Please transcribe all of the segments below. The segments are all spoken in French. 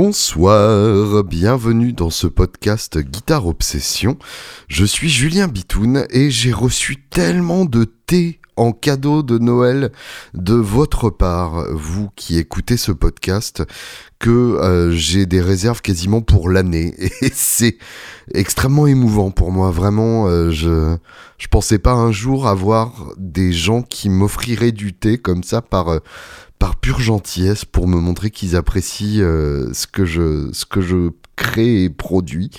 Bonsoir, bienvenue dans ce podcast Guitare Obsession. Je suis Julien Bitoun et j'ai reçu tellement de thé en cadeau de Noël de votre part, vous qui écoutez ce podcast, que euh, j'ai des réserves quasiment pour l'année. Et c'est extrêmement émouvant pour moi, vraiment. Euh, je, je pensais pas un jour avoir des gens qui m'offriraient du thé comme ça par... Euh, par pure gentillesse pour me montrer qu'ils apprécient euh, ce que je ce que je crée et produis.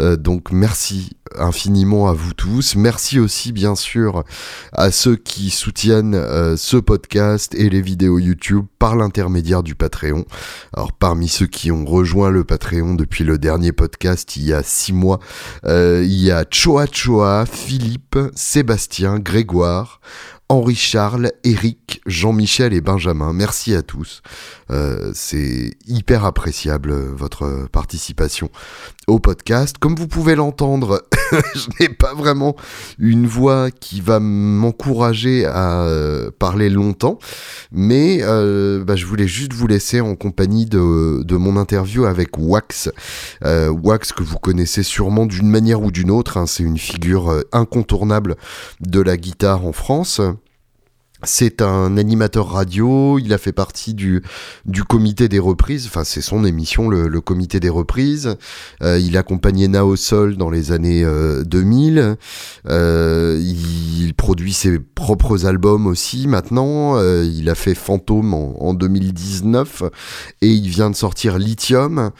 Euh, donc merci infiniment à vous tous. Merci aussi bien sûr à ceux qui soutiennent euh, ce podcast et les vidéos YouTube par l'intermédiaire du Patreon. Alors parmi ceux qui ont rejoint le Patreon depuis le dernier podcast il y a six mois, il y a Choa Choa, Philippe, Sébastien, Grégoire, Henri-Charles, Eric, Jean-Michel et Benjamin. Merci à tous. Euh, c'est hyper appréciable euh, votre participation au podcast. Comme vous pouvez l'entendre, je n'ai pas vraiment une voix qui va m'encourager à euh, parler longtemps, mais bah, je voulais juste vous laisser en compagnie de, de mon interview avec Wax. Wax que vous connaissez sûrement d'une manière ou d'une autre, hein. c'est une figure incontournable de la guitare en France. C'est un animateur radio, il a fait partie du, du comité des reprises, enfin c'est son émission, le, comité des reprises. Euh, il accompagnait Nao Sol dans les années 2000. Euh, euh, il produit ses propres albums aussi maintenant. il a fait Fantôme en, 2019 et il vient de sortir Lithium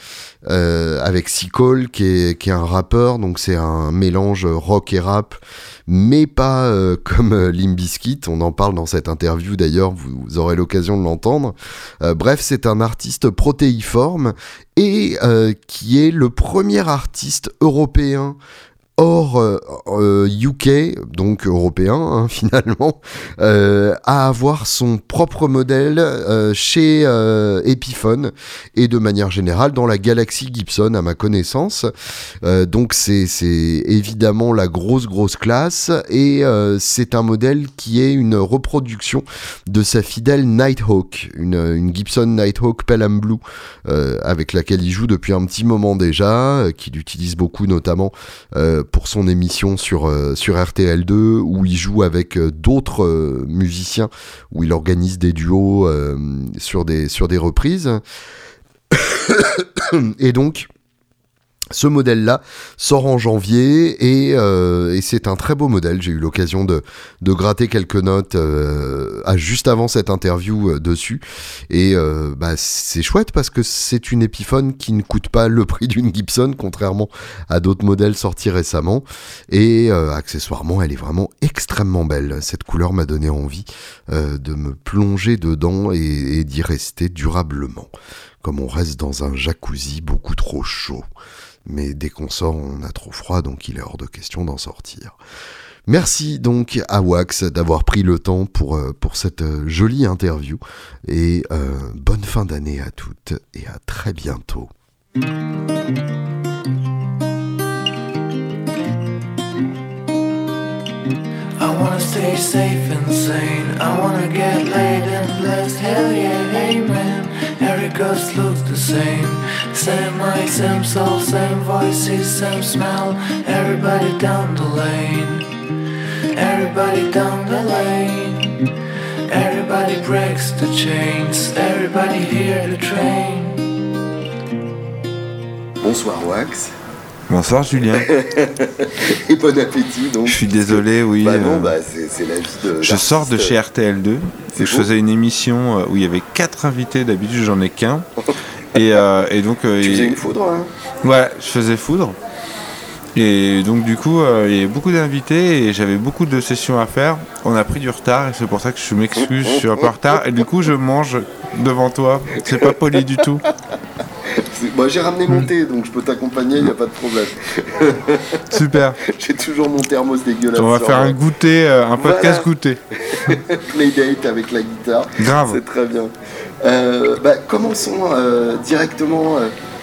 avec Seacole qui est, qui est un rappeur, donc c'est un mélange rock et rap mais pas euh, comme euh, Limbiskit. On en parle dans cette interview d'ailleurs, vous, aurez l'occasion de l'entendre. Euh, bref, c'est un artiste protéiforme et qui est le premier artiste européen hors UK, euh, euh, donc européen hein, finalement, euh, à avoir son propre modèle chez Epiphone et de manière générale dans la galaxie Gibson à ma connaissance. donc c'est évidemment la grosse grosse classe et c'est un modèle qui est une reproduction de sa fidèle Nighthawk, une, une Gibson Nighthawk Pelham Blue avec laquelle il joue depuis un petit moment déjà, qu'il utilise beaucoup notamment pour son émission sur, euh, sur RTL2 où il joue avec euh, d'autres euh, musiciens, où il organise des duos sur, des, sur des reprises. Et donc, ce modèle-là sort en janvier et, euh, et c'est un très beau modèle. J'ai eu l'occasion de, gratter quelques notes euh, à juste avant cette interview euh, dessus. Et bah, c'est chouette parce que c'est une Epiphone qui ne coûte pas le prix d'une Gibson, contrairement à d'autres modèles sortis récemment. Et accessoirement, elle est vraiment extrêmement belle. Cette couleur m'a donné envie de me plonger dedans et d'y rester durablement. Comme on reste dans un jacuzzi beaucoup trop chaud. Mais dès qu'on sort, on a trop froid, donc il est hors de question d'en sortir. Merci donc à Wax d'avoir pris le temps pour, euh, cette euh, jolie interview, et euh, bonne fin d'année à toutes, et à très bientôt. Every ghost looks the same. Same light, same soul, same voices, same smell. Everybody down the lane. Everybody down the lane. Everybody breaks the chains. Everybody hear the train. Bonsoir Wax. Bonsoir Julien. Et bon appétit donc. Je suis désolé, oui. Bah non, euh, bah c'est la vie de. Je sors de chez RTL2. je faisais une émission euh, où il y avait quatre invités, d'habitude j'en ai qu'un. et, euh, et, donc. tu faisais une foudre hein Ouais, je faisais foudre. Et donc du coup, il y avait beaucoup d'invités et j'avais beaucoup de sessions à faire. On a pris du retard et c'est pour ça que je m'excuse, je suis un peu en retard. Et du coup, je mange devant toi. C'est pas poli du tout. Moi j'ai ramené mon thé, donc je peux t'accompagner, il n'y a pas de problème. Super. j'ai toujours mon thermos dégueulasse. On va faire un goûter, euh, un podcast goûter. Playdate avec la guitare. Grave. C'est très bien. Euh, bah, commençons euh, directement.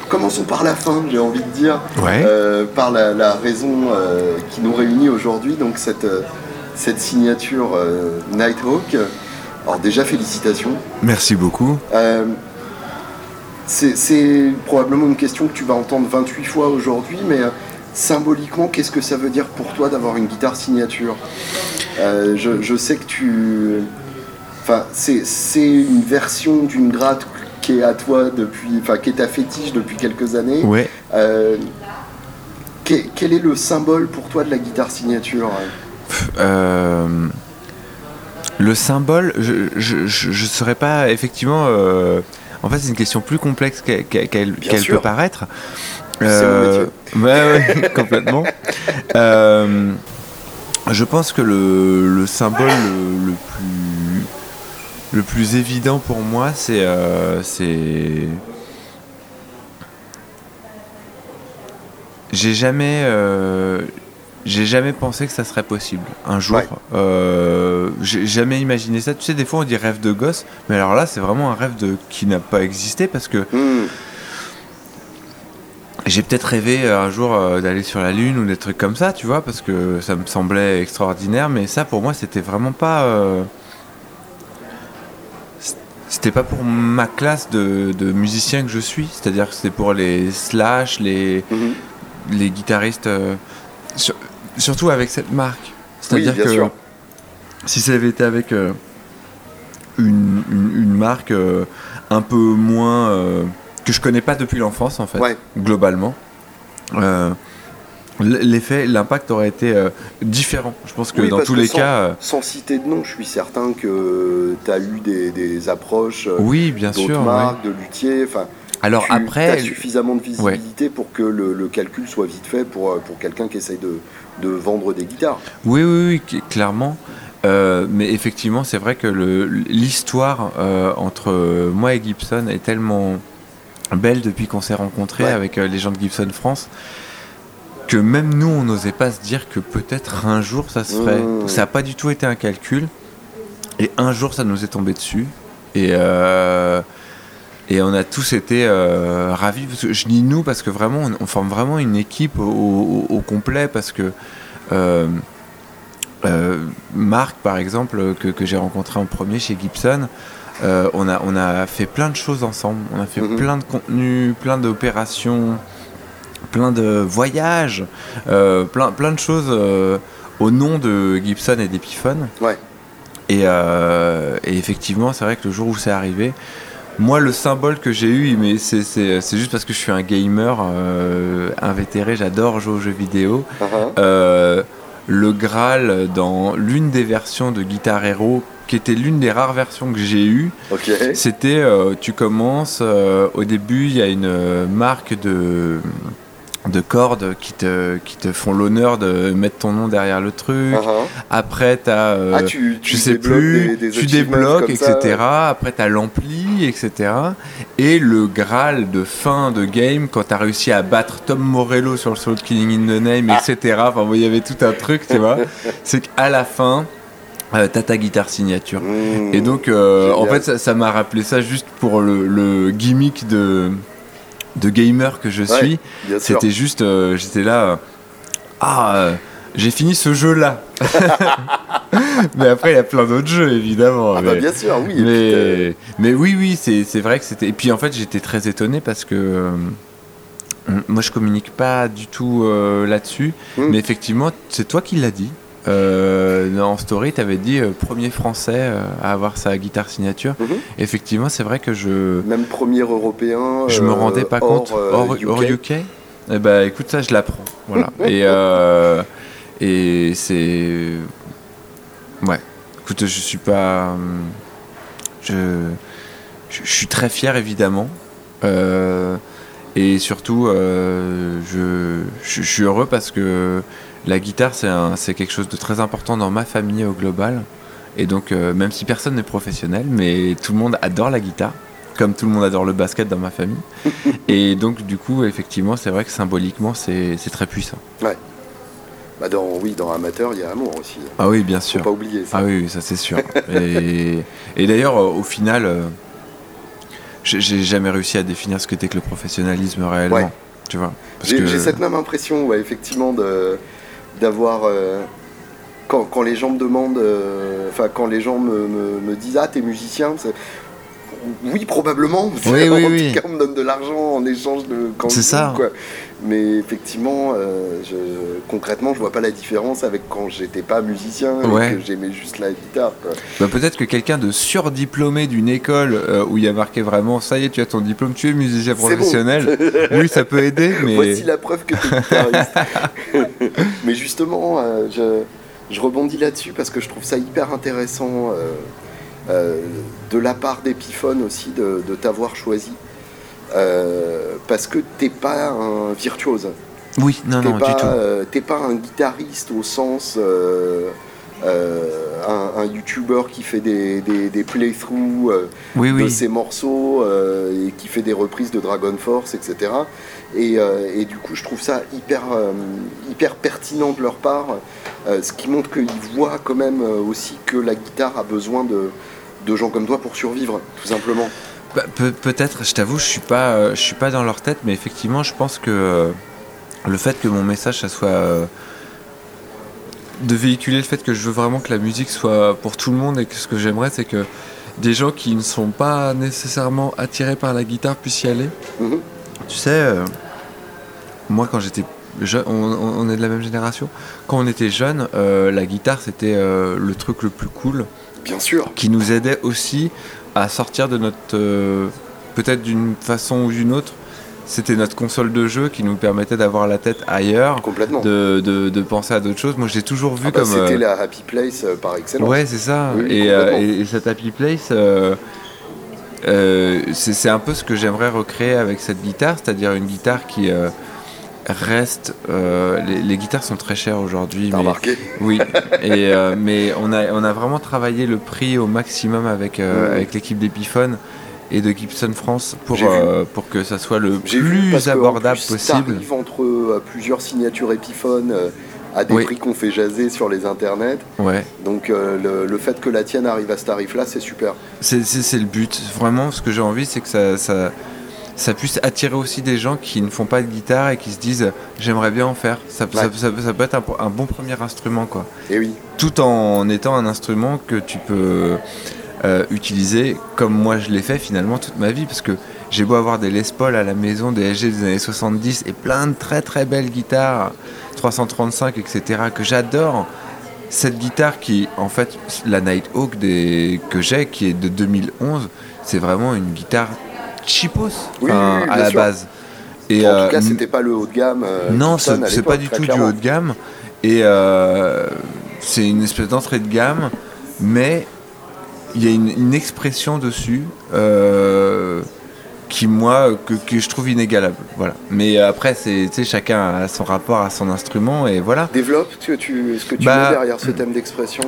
Commençons par la fin, j'ai envie de dire, par la, raison qui nous réunit aujourd'hui, donc cette, cette signature Nighthawk. Alors déjà félicitations. Merci beaucoup. C'est probablement une question que tu vas entendre 28 fois aujourd'hui, mais euh, symboliquement, qu'est-ce que ça veut dire pour toi d'avoir une guitare signature? Euh, je, sais que tu. Enfin, c'est une version d'une gratte qui est à toi depuis. Enfin, qui est ta fétiche depuis quelques années. Ouais. Euh, quel est le symbole pour toi de la guitare signature? Le symbole, je ne saurais pas effectivement. En fait, c'est une question plus complexe qu'elle peut paraître. Euh, ouais, complètement. Euh, je pense que le, symbole le, plus le plus évident pour moi, c'est euh, j'ai jamais euh, j'ai jamais pensé que ça serait possible un jour. Euh, j'ai jamais imaginé ça. Tu sais, des fois on dit rêve de gosse, mais alors là c'est vraiment un rêve de qui n'a pas existé parce que hmm. j'ai peut-être rêvé euh, un jour euh, d'aller sur la lune ou des trucs comme ça, tu vois, parce que ça me semblait extraordinaire. Mais ça pour moi c'était vraiment pas. c'était pas pour ma classe de, musicien que je suis, c'est-à-dire que c'était pour les slash, les, hmm. les guitaristes surtout avec cette marque. C'est-à-dire que si ça avait été avec euh, une, marque euh, un peu moins euh, que je connais pas depuis l'enfance en fait, globalement. L'effet, l'impact aurait été différent. Je pense que dans tous les cas. Sans citer de nom, je suis certain que tu as eu des, approches oui, bien sûr, marques, de luthier. Enfin, alors tu, après. As suffisamment de visibilité pour que le, calcul soit vite fait pour, pour quelqu'un qui essaye de, de vendre des guitares. Oui, oui, oui clairement. Euh, mais effectivement, c'est vrai que l'histoire euh, entre moi et Gibson est tellement belle depuis qu'on s'est rencontrés avec euh, les gens de Gibson France que même nous, on n'osait pas se dire que peut-être un jour ça se ferait. Mmh. Ça n'a pas du tout été un calcul. Et un jour, ça nous est tombé dessus. Et, et on a tous été ravis. je dis nous parce que vraiment, on, forme vraiment une équipe au complet parce que euh, euh, Marc, par exemple, que, j'ai rencontré en premier chez Gibson, euh, on, a, on a fait plein de choses ensemble. On a fait mhm. plein de contenus, plein d'opérations, plein de voyages, plein, plein de choses au nom de Gibson et d'Epiphone. Ouais. Et, et, effectivement, c'est vrai que le jour où c'est arrivé, moi, le symbole que j'ai eu, mais c'est juste parce que je suis un gamer euh, invétéré, j'adore jouer aux jeux vidéo. Uh-huh. Euh, le Graal dans l'une des versions de Guitar Hero, qui était l'une des rares versions que j'ai eues, c'était euh, tu commences, au début, il y a une marque de de cordes qui te, qui te font l'honneur de mettre ton nom derrière le truc. Uh-huh. Après, as, euh, ah, tu, tu sais plus, tu débloques, etc. Après, tu as l'ampli, etc. Et le Graal de fin de game, quand tu as réussi à battre Tom Morello sur le solo de Killing in the Name, etc. Ah. Enfin, il y avait tout un truc, tu vois. C'est qu'à la fin, euh, t'as ta guitare signature. Mmh. et donc, euh, en fait, ça m'a rappelé ça juste pour le, le gimmick de de gamer que je suis, c'était juste, euh, j'étais là, euh, ah, euh, j'ai fini ce jeu-là. mais après, il y a plein d'autres jeux, évidemment. Ah bah, bien sûr, oui. Mais, mais oui, oui, c'est vrai que c'était. Et puis en fait, j'étais très étonné parce que. moi, je communique pas du tout là-dessus, hmm. mais effectivement, c'est toi qui l'as dit. Euh, en story, tu avais dit euh, premier français euh, à avoir sa guitare signature. Mhm. Effectivement, c'est vrai que je. Même premier européen. Je me rendais pas compte. Hors, UK. Eh ben, écoute, ça, je l'apprends. Voilà. et et c'est. Ouais. Écoute, je suis pas. Je, je, suis très fier, évidemment. et surtout, je, je, suis heureux parce que la guitare, c'est quelque chose de très important dans ma famille au global. Et donc, euh, même si personne n'est professionnel, mais tout le monde adore la guitare, comme tout le monde adore le basket dans ma famille. et donc, du coup, effectivement, c'est vrai que symboliquement, c'est très puissant. Ouais. Bah dans, oui, dans amateur, il y a amour aussi. Ah oui, bien sûr. Faut pas oublier ça. Ah oui, ça c'est sûr. et, d'ailleurs, au final, euh, j'ai jamais réussi à définir ce que que le professionnalisme réellement. Tu vois J'ai cette même impression, ouais, effectivement, de d'avoir. Euh, quand, les gens me demandent. Euh, enfin, quand les gens me, disent Ah, t'es musicien oui, probablement. Oui, en oui, tout oui. cas, on me donne de l'argent en échange de quand C'est ça. quoi. Mais effectivement, euh, je, concrètement, je vois pas la différence avec quand j'étais pas musicien Ouais. et que j'aimais juste la guitare. Bah, peut-être que quelqu'un de surdiplômé d'une école euh, où il y a marqué vraiment ça y est, tu as ton diplôme, tu es musicien bon. professionnel. oui, ça peut aider, mais. Voici la preuve que tu es guitariste. Mais justement, euh, je, je rebondis là-dessus parce que je trouve ça hyper intéressant euh, de la part d'Epiphone aussi de, de t'avoir choisi. Euh, parce que t'es pas un virtuose. Oui, non, T'es non, pas, du tout. euh, t'es pas un guitariste au sens euh, un, un YouTuber qui fait des, des, des playthroughs euh, Oui, de oui. ses morceaux euh, et qui fait des reprises de Dragon Force, etc. Et, et du coup, je trouve ça hyper, hyper pertinent de leur part, ce qui montre qu'ils voient quand même aussi que la guitare a besoin de, de gens comme toi pour survivre, tout simplement. Bah, peut- Peut-être, je t'avoue, je suis pas, euh, je suis pas dans leur tête, mais effectivement, je pense que euh, le fait que mon message, ça soit euh, de véhiculer le fait que je veux vraiment que la musique soit pour tout le monde et que ce que j'aimerais, c'est que des gens qui ne sont pas nécessairement attirés par la guitare puissent y aller. Mhm. Tu sais, moi quand j'étais jeune, on, on- on est de la même génération. Quand on était jeune, euh, la guitare c'était euh, le truc le plus cool Bien sûr. qui nous aidait aussi à sortir de notre. euh, peut-être d'une façon ou d'une autre, c'était notre console de jeu qui nous permettait d'avoir la tête ailleurs, Complètement. de, de- de penser à d'autres choses. Moi j'ai toujours vu Ah bah, comme. C'était euh, la Happy Place euh, par excellence. Ouais, c'est ça. Oui, et, complètement. et- et cette Happy Place, c'est un peu ce que j'aimerais recréer avec cette guitare, c'est-à-dire une guitare qui reste. euh, les, les guitares sont très chères aujourd'hui. T'as mais- remarqué Oui, et, euh, mais on a, on a vraiment travaillé le prix au maximum avec, euh, avec l'équipe d'Epiphone et de Gibson France pour, vu. pour que ça soit le J'ai vu plus en abordable plus, possible. entre plusieurs signatures Epiphone à des Oui. prix qu'on fait jaser sur les internets. Ouais, Donc euh, le, le fait que la tienne arrive à ce tarif-là, c'est super. c'est c'est- c'est le but. Vraiment, ce que j'ai envie, c'est que ça, ça, ça puisse attirer aussi des gens qui ne font pas de guitare et qui se disent j'aimerais bien en faire. Ça, ça- Ouais. ça- ça peut être un, un bon premier instrument, quoi. Et oui, tout en étant un instrument que tu peux euh, utiliser comme moi je l'ai fait finalement toute ma vie parce que j'ai beau avoir des Les Paul à la maison, des SG des années 70 et plein de très très belles guitares 335 etc que j'adore cette guitare qui en fait la Nighthawk des, que j'ai qui est de 2011 c'est vraiment une guitare cheapos Oui, enfin, oui, oui, à la sûr. base et en euh, tout cas, c'était pas le haut de gamme. euh, non, c'est pas du tout du haut de gamme. Et euh, c'est une espèce d'entrée de gamme, mais il y a une, une expression dessus euh, qui, moi, que, que je trouve inégalable. Voilà. Mais après, c'est, chacun a son rapport à son instrument, et voilà. Développe ce que tu, ce que tu Bah, derrière ce thème d'expression?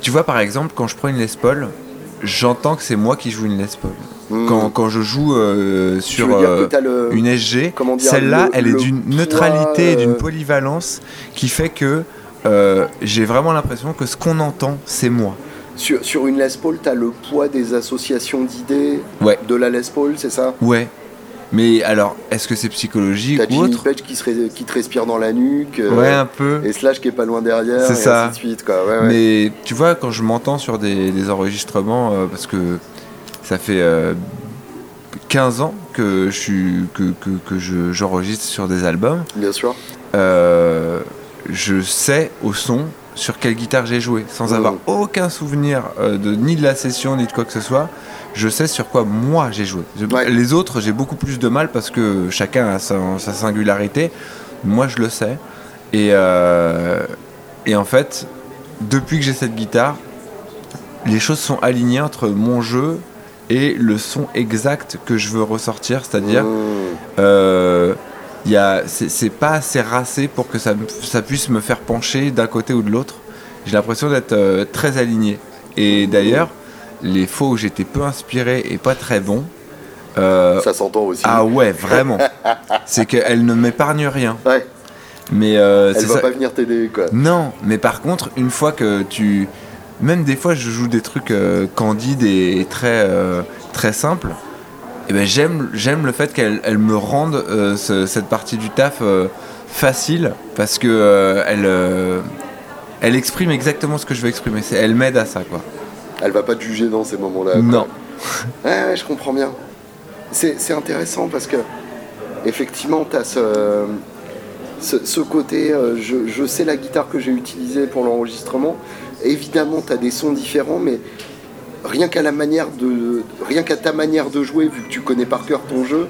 Tu vois, par exemple, quand je prends une Les Paul, j'entends que c'est moi qui joue une Les Paul. Hmm. Quand, quand je joue euh, sur euh, t'as le. une SG, celle-là, le- elle est d'une neutralité et d'une euh, polyvalence qui fait que j'ai vraiment l'impression que ce qu'on entend, c'est moi. Sur, sur une Les Paul, t'as le poids des associations d'idées Ouais. de la Les Paul, c'est ça? Ouais. Mais alors, est-ce que c'est psychologique T'as ou autre? Page qui, qui te respire dans la nuque. euh, Ouais, un peu. Et Slash qui est pas loin derrière. C'est ça. Ainsi de suite, quoi. Ouais, ouais. Mais tu vois, quand je m'entends sur des, des enregistrements, euh, parce que ça fait euh, 15 ans que je suis que, que, que je- j'enregistre sur des albums, Bien sûr. euh, je sais au son sur quelle guitare j'ai joué, sans avoir aucun souvenir euh, de ni de la session ni de quoi que ce soit. Je sais sur quoi moi j'ai joué. Je- Ouais. Les autres, j'ai beaucoup plus de mal parce que chacun a sa, sa singularité. Moi, je le sais. Et, euh, et en fait, depuis que j'ai cette guitare, les choses sont alignées entre mon jeu et le son exact que je veux ressortir, c'est-à-dire Mmh. euh, c'est pas assez racé pour que ça, ça puisse me faire pencher d'un côté ou de l'autre. J'ai l'impression d'être euh, très aligné. Et d'ailleurs, les fois où j'étais peu inspiré et pas très bon, euh, Ça s'entend aussi. ah ouais, vraiment, c'est qu'elle ne m'épargne rien. Ouais. Mais euh, Elle va ça. pas venir t'aider, quoi. Non, mais par contre, une fois que tu. Même des fois, je joue des trucs euh, candides et très, euh, très simples. Et ben j'aime, j'aime le fait qu'elle elle me rende euh, ce- cette partie du taf facile parce que elle, elle exprime exactement ce que je veux exprimer. C'est, elle m'aide à ça, quoi. Elle va pas te juger dans ces moments-là. quoi. Non. Ouais, ouais, je comprends bien. C'est c'est intéressant parce que, effectivement, tu as ce, ce, ce côté. euh, je, je sais la guitare que j'ai utilisée pour l'enregistrement. Évidemment, tu as des sons différents, mais rien qu'à la manière de. Rien qu'à ta manière de jouer, vu que tu connais par cœur ton jeu,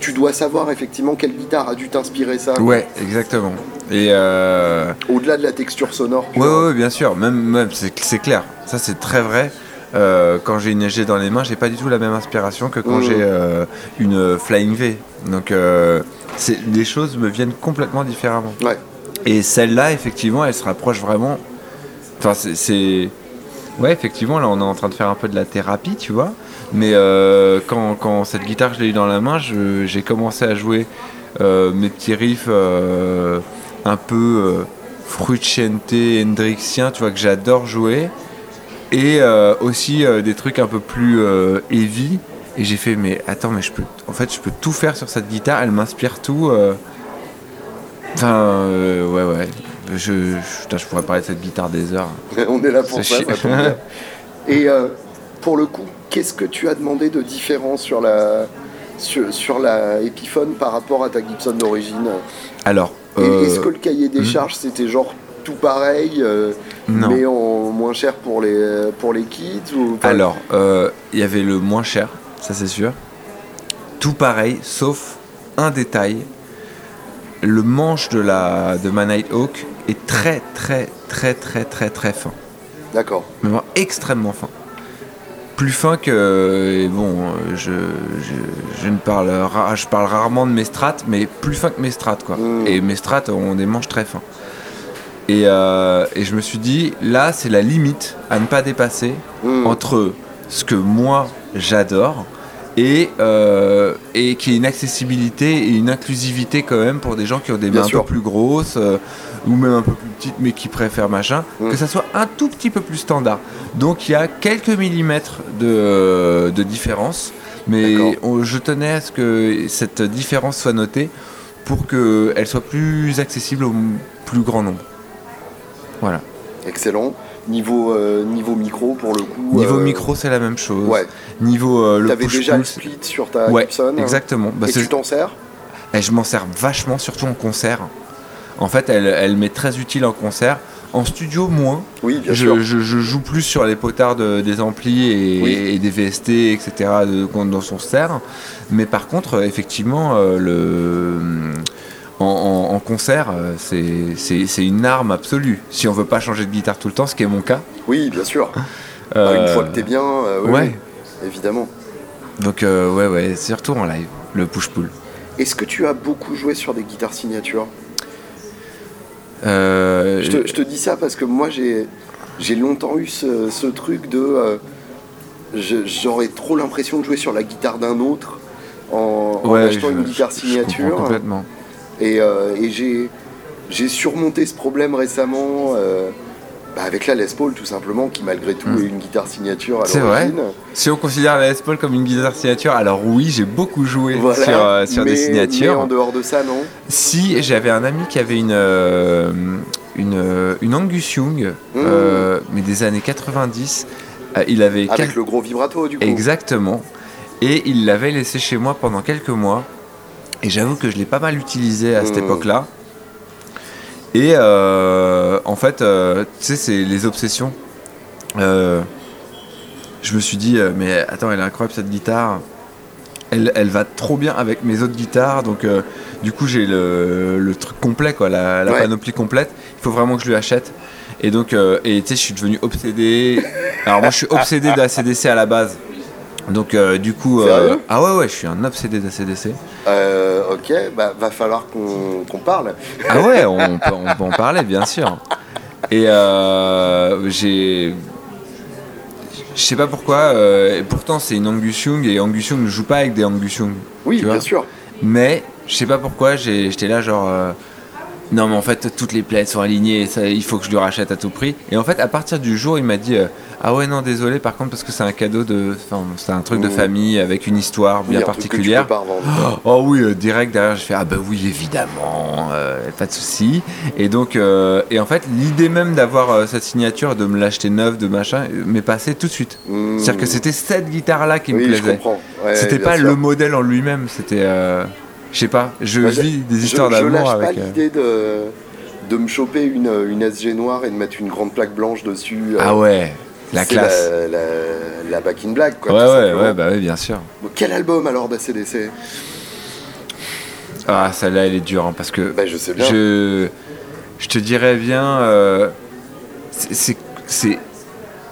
tu dois savoir effectivement quelle guitare a dû t'inspirer ça. Ouais, exactement. Et euh, Au-delà de la texture sonore. ouais, bien sûr, même, même c'est clair. Ça, c'est très vrai. Euh, quand j'ai une SG dans les mains, j'ai pas du tout la même inspiration que quand Mhm. j'ai euh, une Flying V. Donc, les choses me viennent complètement différemment. Ouais. Et celle-là, effectivement, elle se rapproche vraiment. Enfin, c'est-. Ouais, effectivement, là, on est en train de faire un peu de la thérapie, tu vois. Mais euh, quand, quand cette guitare, je l'ai eu dans la main, j'ai commencé à jouer euh, mes petits riffs euh, un peu Frusciante, Hendrixien, tu vois, que j'adore jouer. Et aussi des trucs un peu plus heavy. Et j'ai fait, mais attends, mais je peux. En fait, je peux tout faire sur cette guitare, elle m'inspire tout. Enfin, ouais, ouais. Je, je, putain, je pourrais parler de cette guitare des heures. On est là pour ça. Et euh, pour le coup, qu'est-ce que tu as demandé de différent sur la, sur, sur la Epiphone par rapport à ta Gibson d'origine? Alors, euh, Est-ce que le cahier des charges c'était genre tout pareil, euh, mais en moins cher pour les, pour les kits ou, alors, il y avait le moins cher, ça c'est sûr. Tout pareil, sauf un détail. Le manche de la de ma Nighthawk est très très très très très très fin. D'accord. mais vraiment extrêmement fin. Plus fin que. et Bon, euh, je, je, je ne parle, ra- je parle rarement de mes strates, mais plus fin que mes strates, quoi. Mm. Et mes strates ont des manches très fins. Et, euh, et je me suis dit, là, c'est la limite à ne pas dépasser Hmm. entre ce que moi j'adore et, euh, et qui est une accessibilité et une inclusivité quand même pour des gens qui ont des mains un peu plus grosses euh, ou même un peu plus petites mais qui préfèrent machin, Mm. que ça soit un tout petit peu plus standard. Donc il y a quelques millimètres de, de différence, mais on- je tenais à ce que cette différence soit notée pour qu'elle soit plus accessible au plus grand nombre. Voilà. Excellent. Niveau, euh, niveau micro pour le coup. Niveau euh, micro, c'est la même chose. Ouais. Niveau euh, le T'avais déjà le split sur ta Ouais, Gibson. hein, exactement. Bah, et tu t'en sers? Et je m'en sers vachement, surtout en concert. En fait, elle, elle m'est très utile en concert. En studio, moins. Oui, bien Je, sûr. je- je joue plus sur les potards de- des amplis et, Oui. et des VST, etc. De, quand dont on se sert. Mais par contre, euh, effectivement, euh, le, en, en- en concert, euh, c'est- une arme absolue. Si on veut pas changer de guitare tout le temps, ce qui est mon cas. Oui, bien sûr. Bah, Euh, une fois que t'es bien, euh, oui, ouais. oui, évidemment. Donc, euh, ouais, ouais, surtout en live, le push-pull. Est-ce que tu as beaucoup joué sur des guitares signature Euh, je, te, je te dis ça parce que moi j'ai longtemps eu ce, ce truc de euh, j'aurais trop l'impression de jouer sur la guitare d'un autre en, achetant je- une guitare signature complètement. et, euh, et j'ai surmonté ce problème récemment bah, avec la Les Paul tout simplement qui malgré tout Mm. est une guitare signature à C'est l'origine. Si on considère la Les Paul comme une guitare signature, alors oui, j'ai beaucoup joué Voilà. sur, euh, sur des signatures. Mais en dehors de ça, non Si j'avais un ami qui avait une, euh, une, euh, une Angus Young, euh, mais des années 90, euh, il avait Avec le gros vibrato du coup. exactement, et il l'avait laissé chez moi pendant quelques mois. Et j'avoue que je l'ai pas mal utilisé à cette Mm. époque-là. Et euh, en fait, euh, tu sais, c'est les obsessions. Euh, je me suis dit, mais attends, elle est incroyable cette guitare. Elle, elle va trop bien avec mes autres guitares. Donc, du coup, j'ai le, le truc complet, quoi, la, la Ouais. panoplie complète. Il faut vraiment que je lui achète. Et donc, et tu sais, je suis devenu obsédé. Alors, moi, je suis obsédé d'ACDC à la base. Donc, euh, du coup. Sérieux? ah ouais, ouais, je suis un obsédé d'ACDC. Euh, ok, bah, va falloir qu'on parle. Ah ouais, on peut, on peut en parler, bien sûr. Et euh, j'ai. Je sais pas pourquoi, euh, et pourtant c'est une Angus Young, et Angus Young ne joue pas avec des Angus Young. Oui, bien sûr. Mais je sais pas pourquoi, j'étais là genre. euh, non, mais en fait, toutes les plaies sont alignées, ça, il faut que je le rachète à tout prix. Et en fait, à partir du jour il m'a dit euh, Ah ouais, non, désolé, par contre, parce que c'est un cadeau de. Enfin, c'est un truc de Mmh. famille avec une histoire bien particulière. pas. Oh oui, euh, direct derrière, je fais ah bah oui évidemment, euh, pas de souci. Et donc euh, et en fait l'idée même d'avoir cette signature, de me l'acheter neuve, de machin, m'est passée tout de suite. Mmh. C'est-à-dire que c'était cette guitare là qui me Oui, plaisait. Ouais, C'était pas sûr. le modèle en lui-même, c'était euh, je sais pas, je je- vis des histoires d'amour pas avec. euh, l'idée de, de me choper une, une SG noire et de mettre une grande plaque blanche dessus. euh, Ah ouais, la classe. La, la, la Back in Black, quoi. ouais ouais ouais bah oui bien sûr. Bon, Quel album alors d'ACDC Ah celle-là elle est dure hein, parce que Bah, je sais bien. je, je te dirais bien, euh, c'est-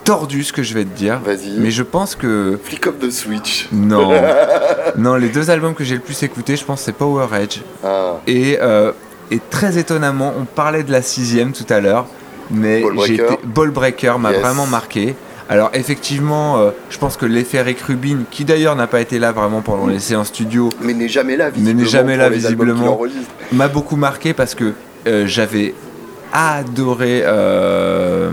tordu ce que je vais te dire, Vas-y. mais je pense que Flick of the Switch. non, non, les deux albums que j'ai le plus écouté, je pense c'est Power Edge Ah, et euh, et très étonnamment, on parlait de la sixième tout à l'heure, mais Ball j'ai Breaker. été Ball Breaker m'a Yes. vraiment marqué. Alors effectivement, euh, je pense que l'effet Rick Rubin, qui d'ailleurs n'a pas été là vraiment pendant les séances studio, mais n'est jamais là, Mais n'est visiblement. jamais là, visiblement. m'a beaucoup marqué parce que euh, j'avais adoré euh,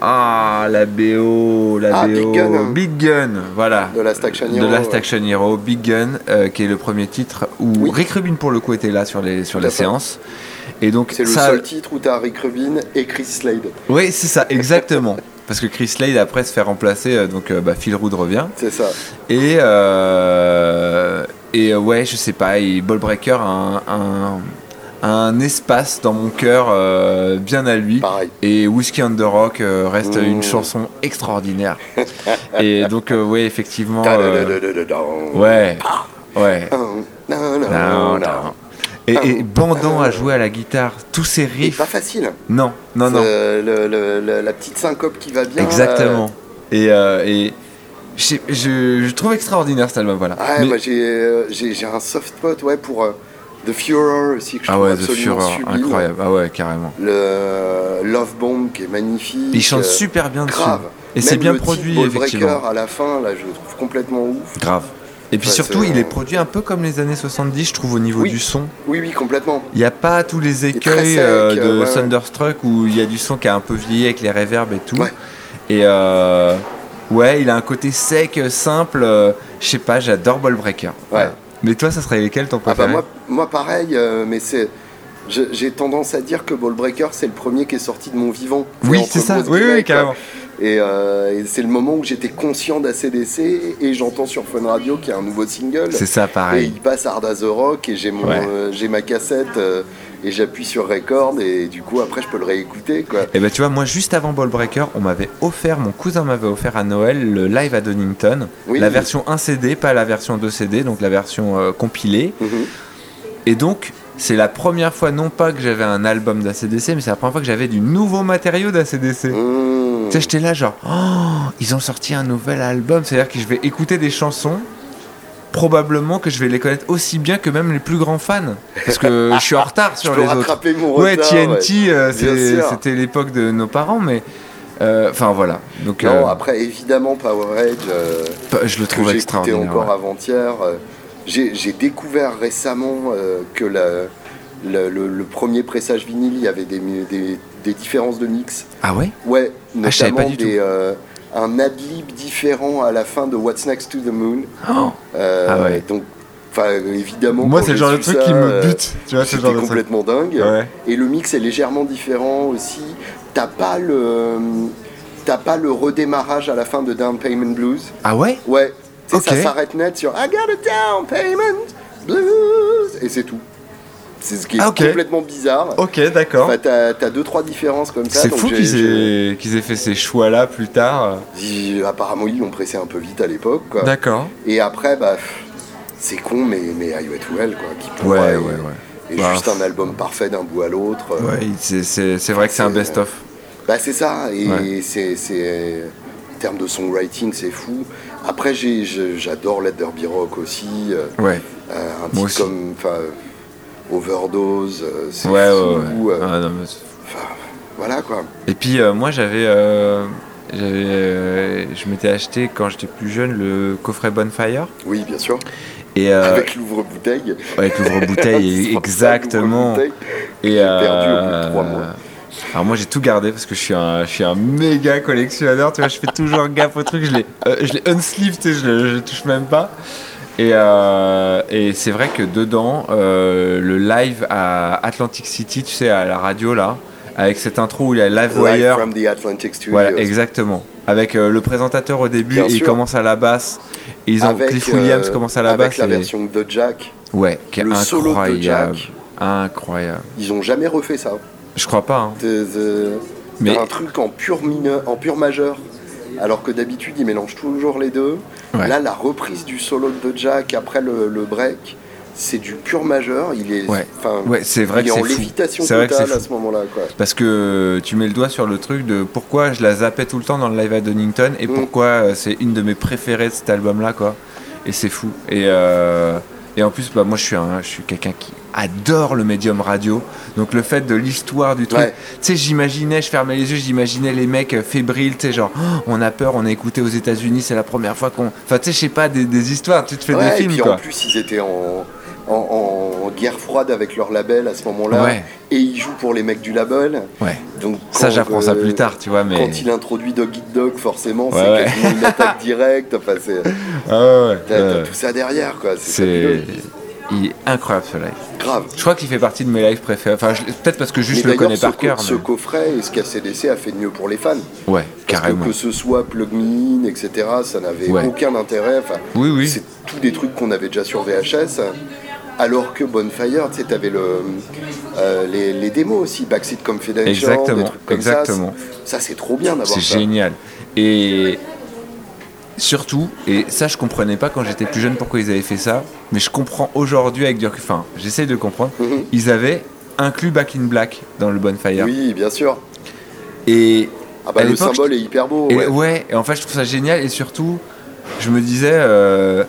ah la BO la Ah, BO Big Gun. Big Gun, voilà De Last Action de Hero, Last ouais. Action Hero Big Gun qui est le premier titre où Oui. Rick Rubin pour le coup était là sur les sur les fait. Et donc C'est le ça seul titre où t'as Rick Rubin et Chris Slade. oui c'est ça exactement parce que Chris Slade après se fait remplacer euh, donc euh, bah, Phil Rudd revient C'est ça. et, euh, et ouais, je sais pas, et Ballbreaker a un, un, un espace dans mon cœur euh, bien à lui. Pareil. Et Whiskey on the Rock euh, reste Mmh. une chanson extraordinaire. et donc, euh, ouais, effectivement. ouais, ouais. Non, non. non. Et, et bandant à jouer à la guitare, tous ces Et riffs. pas facile. Non, non, non. Euh, le- le- le- la petite syncope qui va bien. Exactement. Et, euh, et je, sais- je, trouve extraordinaire cet album, voilà. euh, Ouais, Mais- moi j'ai euh, un soft spot ouais, pour euh, The Furor aussi que je ah trouve ouais, The Furor, sublime. incroyable. Ah ouais, carrément. Le Love Bomb qui est magnifique. Il chante euh, super bien dessus. grave. Et c'est bien le produit, Breaker effectivement. à la fin, là, je le trouve complètement ouf. Grave. Et puis Ouais, surtout, il est produit un peu comme les années 70, je trouve, au niveau Oui. du son. Oui, oui, complètement. Il n'y a pas tous les écueils sec, euh, de euh, ouais, ouais. Thunderstruck où il y a du son qui a un peu vieilli avec les reverbs et tout. Ouais. Et euh, ouais, il a un côté sec, simple. euh, je sais pas, j'adore Ballbreaker. Voilà. Mais toi, ça serait lequel ton Ah bah préféré moi, moi pareil, mais c'est. J'ai tendance à dire que Ball Breaker c'est le premier qui est sorti de mon vivant. Oui, c'est ça. Oui, oui, carrément. Et, euh, et c'est le moment où j'étais conscient d'ACDC et j'entends sur Fun Radio qu'il y a un nouveau single. C'est ça, Et pareil. il passe Hard as the Rock et j'ai Ouais. euh, ma cassette euh, et j'appuie sur record et du coup après je peux le réécouter quoi. Et ben tu vois, moi juste avant Ballbreaker, on m'avait offert, mon cousin m'avait offert à Noël le live à Donington, Oui. la version 1 CD, pas la version 2 CD, donc la version compilée. Mhm. Et donc, c'est la première fois, non pas que j'avais un album d'ACDC, mais c'est la première fois que j'avais du nouveau matériau d'ACDC. Mmh. Tu sais, j'étais là genre, oh, ils ont sorti un nouvel album, c'est-à-dire que je vais écouter des chansons, probablement que je vais les connaître aussi bien que même les plus grands fans. Parce que je suis en retard sur les autres. mon Ouais, retard. TNT, euh, c'est- sûr. c'était l'époque de nos parents, mais. euh, Enfin voilà. Donc, Non, euh, après évidemment Powerade. euh, je le que trouve écouté extraordinaire. encore ouais. avant-hier. Euh, j'ai j'ai découvert récemment euh, que la- le, le- le premier pressage vinyle, il y avait des, mu- des- des différences de mix. Ah ouais? Ouais, Ah, je savais notamment pas du des, euh, un ad-lib différent à la fin de What's Next to the Moon. Oh, Euh, Ah ouais. Donc, enfin, évidemment. Moi, c'est le j'ai genre de truc ça, qui me euh, bute. Tu vois, c'est le C'était genre de truc. complètement dingue. Ouais. Et le mix est légèrement différent aussi. T'as pas le. T'as pas le redémarrage à la fin de Down Payment Blues. Ah ouais? Ouais, tu sais, Ok. ça s'arrête net sur I got a down payment blues et c'est tout. C'est ce qui est Ah, complètement bizarre. Ok, d'accord. Enfin, t'as, t'as deux trois différences comme ça. C'est donc fou j'ai- qu'ils j'ai- aient, qu'ils aient fait ces choix-là plus tard. Apparemment, ils l'ont pressé un peu vite à l'époque. Quoi. D'accord. Et après, bah, c'est con, mais, mais I Wet Well, quoi, qui pour Ouais, moi ouais, ouais. est Bah, juste un album parfait d'un bout à l'autre. Ouais, c'est- c'est c'est vrai que c'est un best-of. Bah c'est ça, et Ouais. c'est, termes de songwriting, c'est fou. Après, j'adore Let There Be Rock aussi. euh, Ouais. euh, un titre aussi. comme Overdose, euh, c'est Ouais, ouais, fou. ouais. euh, Ah, non, mais voilà quoi. Et puis euh, moi j'avais, euh, j'avais, je m'étais acheté quand j'étais plus jeune le coffret Bonfire Oui, bien sûr. et euh, Avec l'ouvre-bouteille. avec l'ouvre-bouteille C'est exactement. l'ouvre-bouteille. Et perdu au bout de trois mois. Alors moi j'ai tout gardé parce que je suis un, je suis un méga collectionneur, tu vois, je fais toujours gaffe au truc, je les, euh, je les unsleeve, tu sais, je, le- je les touche même pas. Et, euh, et c'est vrai que dedans, euh, le live à Atlantic City, tu sais, à la radio là, avec cette intro où il y a Live Live Wire, from the Atlantic Studios. voilà, exactement. Avec euh, le présentateur au début, et il commence à la basse. Et ils ont Avec, Cliff Williams euh, commence à la avec basse. la et- version de Jack. Ouais, qui est le solo de incroyable. Jack. Incroyable. Ils ont jamais refait ça. Je crois pas. hein. Mais Un truc en pur mineur, en pur majeur. Alors que d'habitude, ils mélangent toujours les deux. Ouais. Là, la reprise du solo de Jack après le, le break, c'est du pur majeur. Il est, Ouais. enfin, ouais, c'est vrai il que est c'est en fou. lévitation C'est vrai que totale à ce moment-là. Parce que tu mets le doigt sur le truc de pourquoi je la zappais tout le temps dans le live à Donington et Mm. pourquoi euh, c'est une de mes préférées de cet album-là, quoi. Et c'est fou. Et, euh, et en plus, bah, moi, je suis, un- je suis quelqu'un qui adore le médium radio. Donc le fait de l'histoire du truc. Ouais. Tu sais, j'imaginais, je fermais les yeux, j'imaginais les mecs euh, fébriles, tu sais, genre, Oh, on a peur, on a écouté aux États-Unis, c'est la première fois qu'on. Enfin, tu sais, je sais pas, des, des histoires, tu te fais Ouais, des et films, puis quoi. en plus, ils étaient en, en, en guerre froide avec leur label à ce moment-là. Ouais. Et ils jouent pour les mecs du label. Ouais. Donc, Ça, j'apprends ça euh, plus tard, tu vois, mais. Quand il introduit Dog Eat Dog, forcément, Ouais, c'est quasiment une attaque directe. Enfin, c'est- Ah t'as, Ouais. tout ça derrière, quoi. C'est, C'est. fabuleux. Il est incroyable ce live. grave. Je crois qu'il fait partie de mes lives préférés. Enfin, je- peut-être parce que juste je Mais le connais par cœur. co- ce mais- coffret et ce qu'ACDC a fait de mieux pour les fans. Ouais, Parce carrément. que que ce soit Plug Me In, etc., ça n'avait aucun intérêt. Enfin, Oui, oui. C'est tous des trucs qu'on avait déjà sur VHS. Alors que Bonfire, tu sais, t'avais le, euh, les, les démos aussi, Backseat Confidential, Exactement, des trucs comme exactement. ça. Ça, c'est trop bien d'avoir C'est ça. génial. Et surtout, et ça je comprenais pas quand j'étais plus jeune pourquoi ils avaient fait ça, mais je comprends aujourd'hui avec du. Enfin, j'essaie de comprendre. Mhm. Ils avaient inclus Back in Black dans le Bonfire. Oui, bien sûr. Et, Ah bah, le symbole est hyper beau. et ouais. ouais. et en fait je trouve ça génial. Et surtout, je me disais, euh,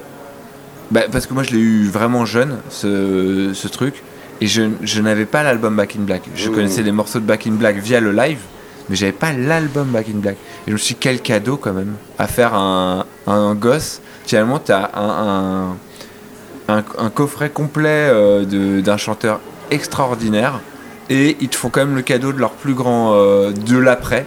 bah, parce que moi je l'ai eu vraiment jeune, ce, ce truc, et je, je n'avais pas l'album Back in Black. Je connaissais les morceaux de Back in Black via le live, mais j'avais pas l'album Back in Black. Et je me suis dit, quel cadeau quand même, à faire un, un gosse. Finalement, tu as un, un, un- un coffret complet euh, de- d'un chanteur extraordinaire, et ils te font quand même le cadeau de leur plus grand, euh, de l'après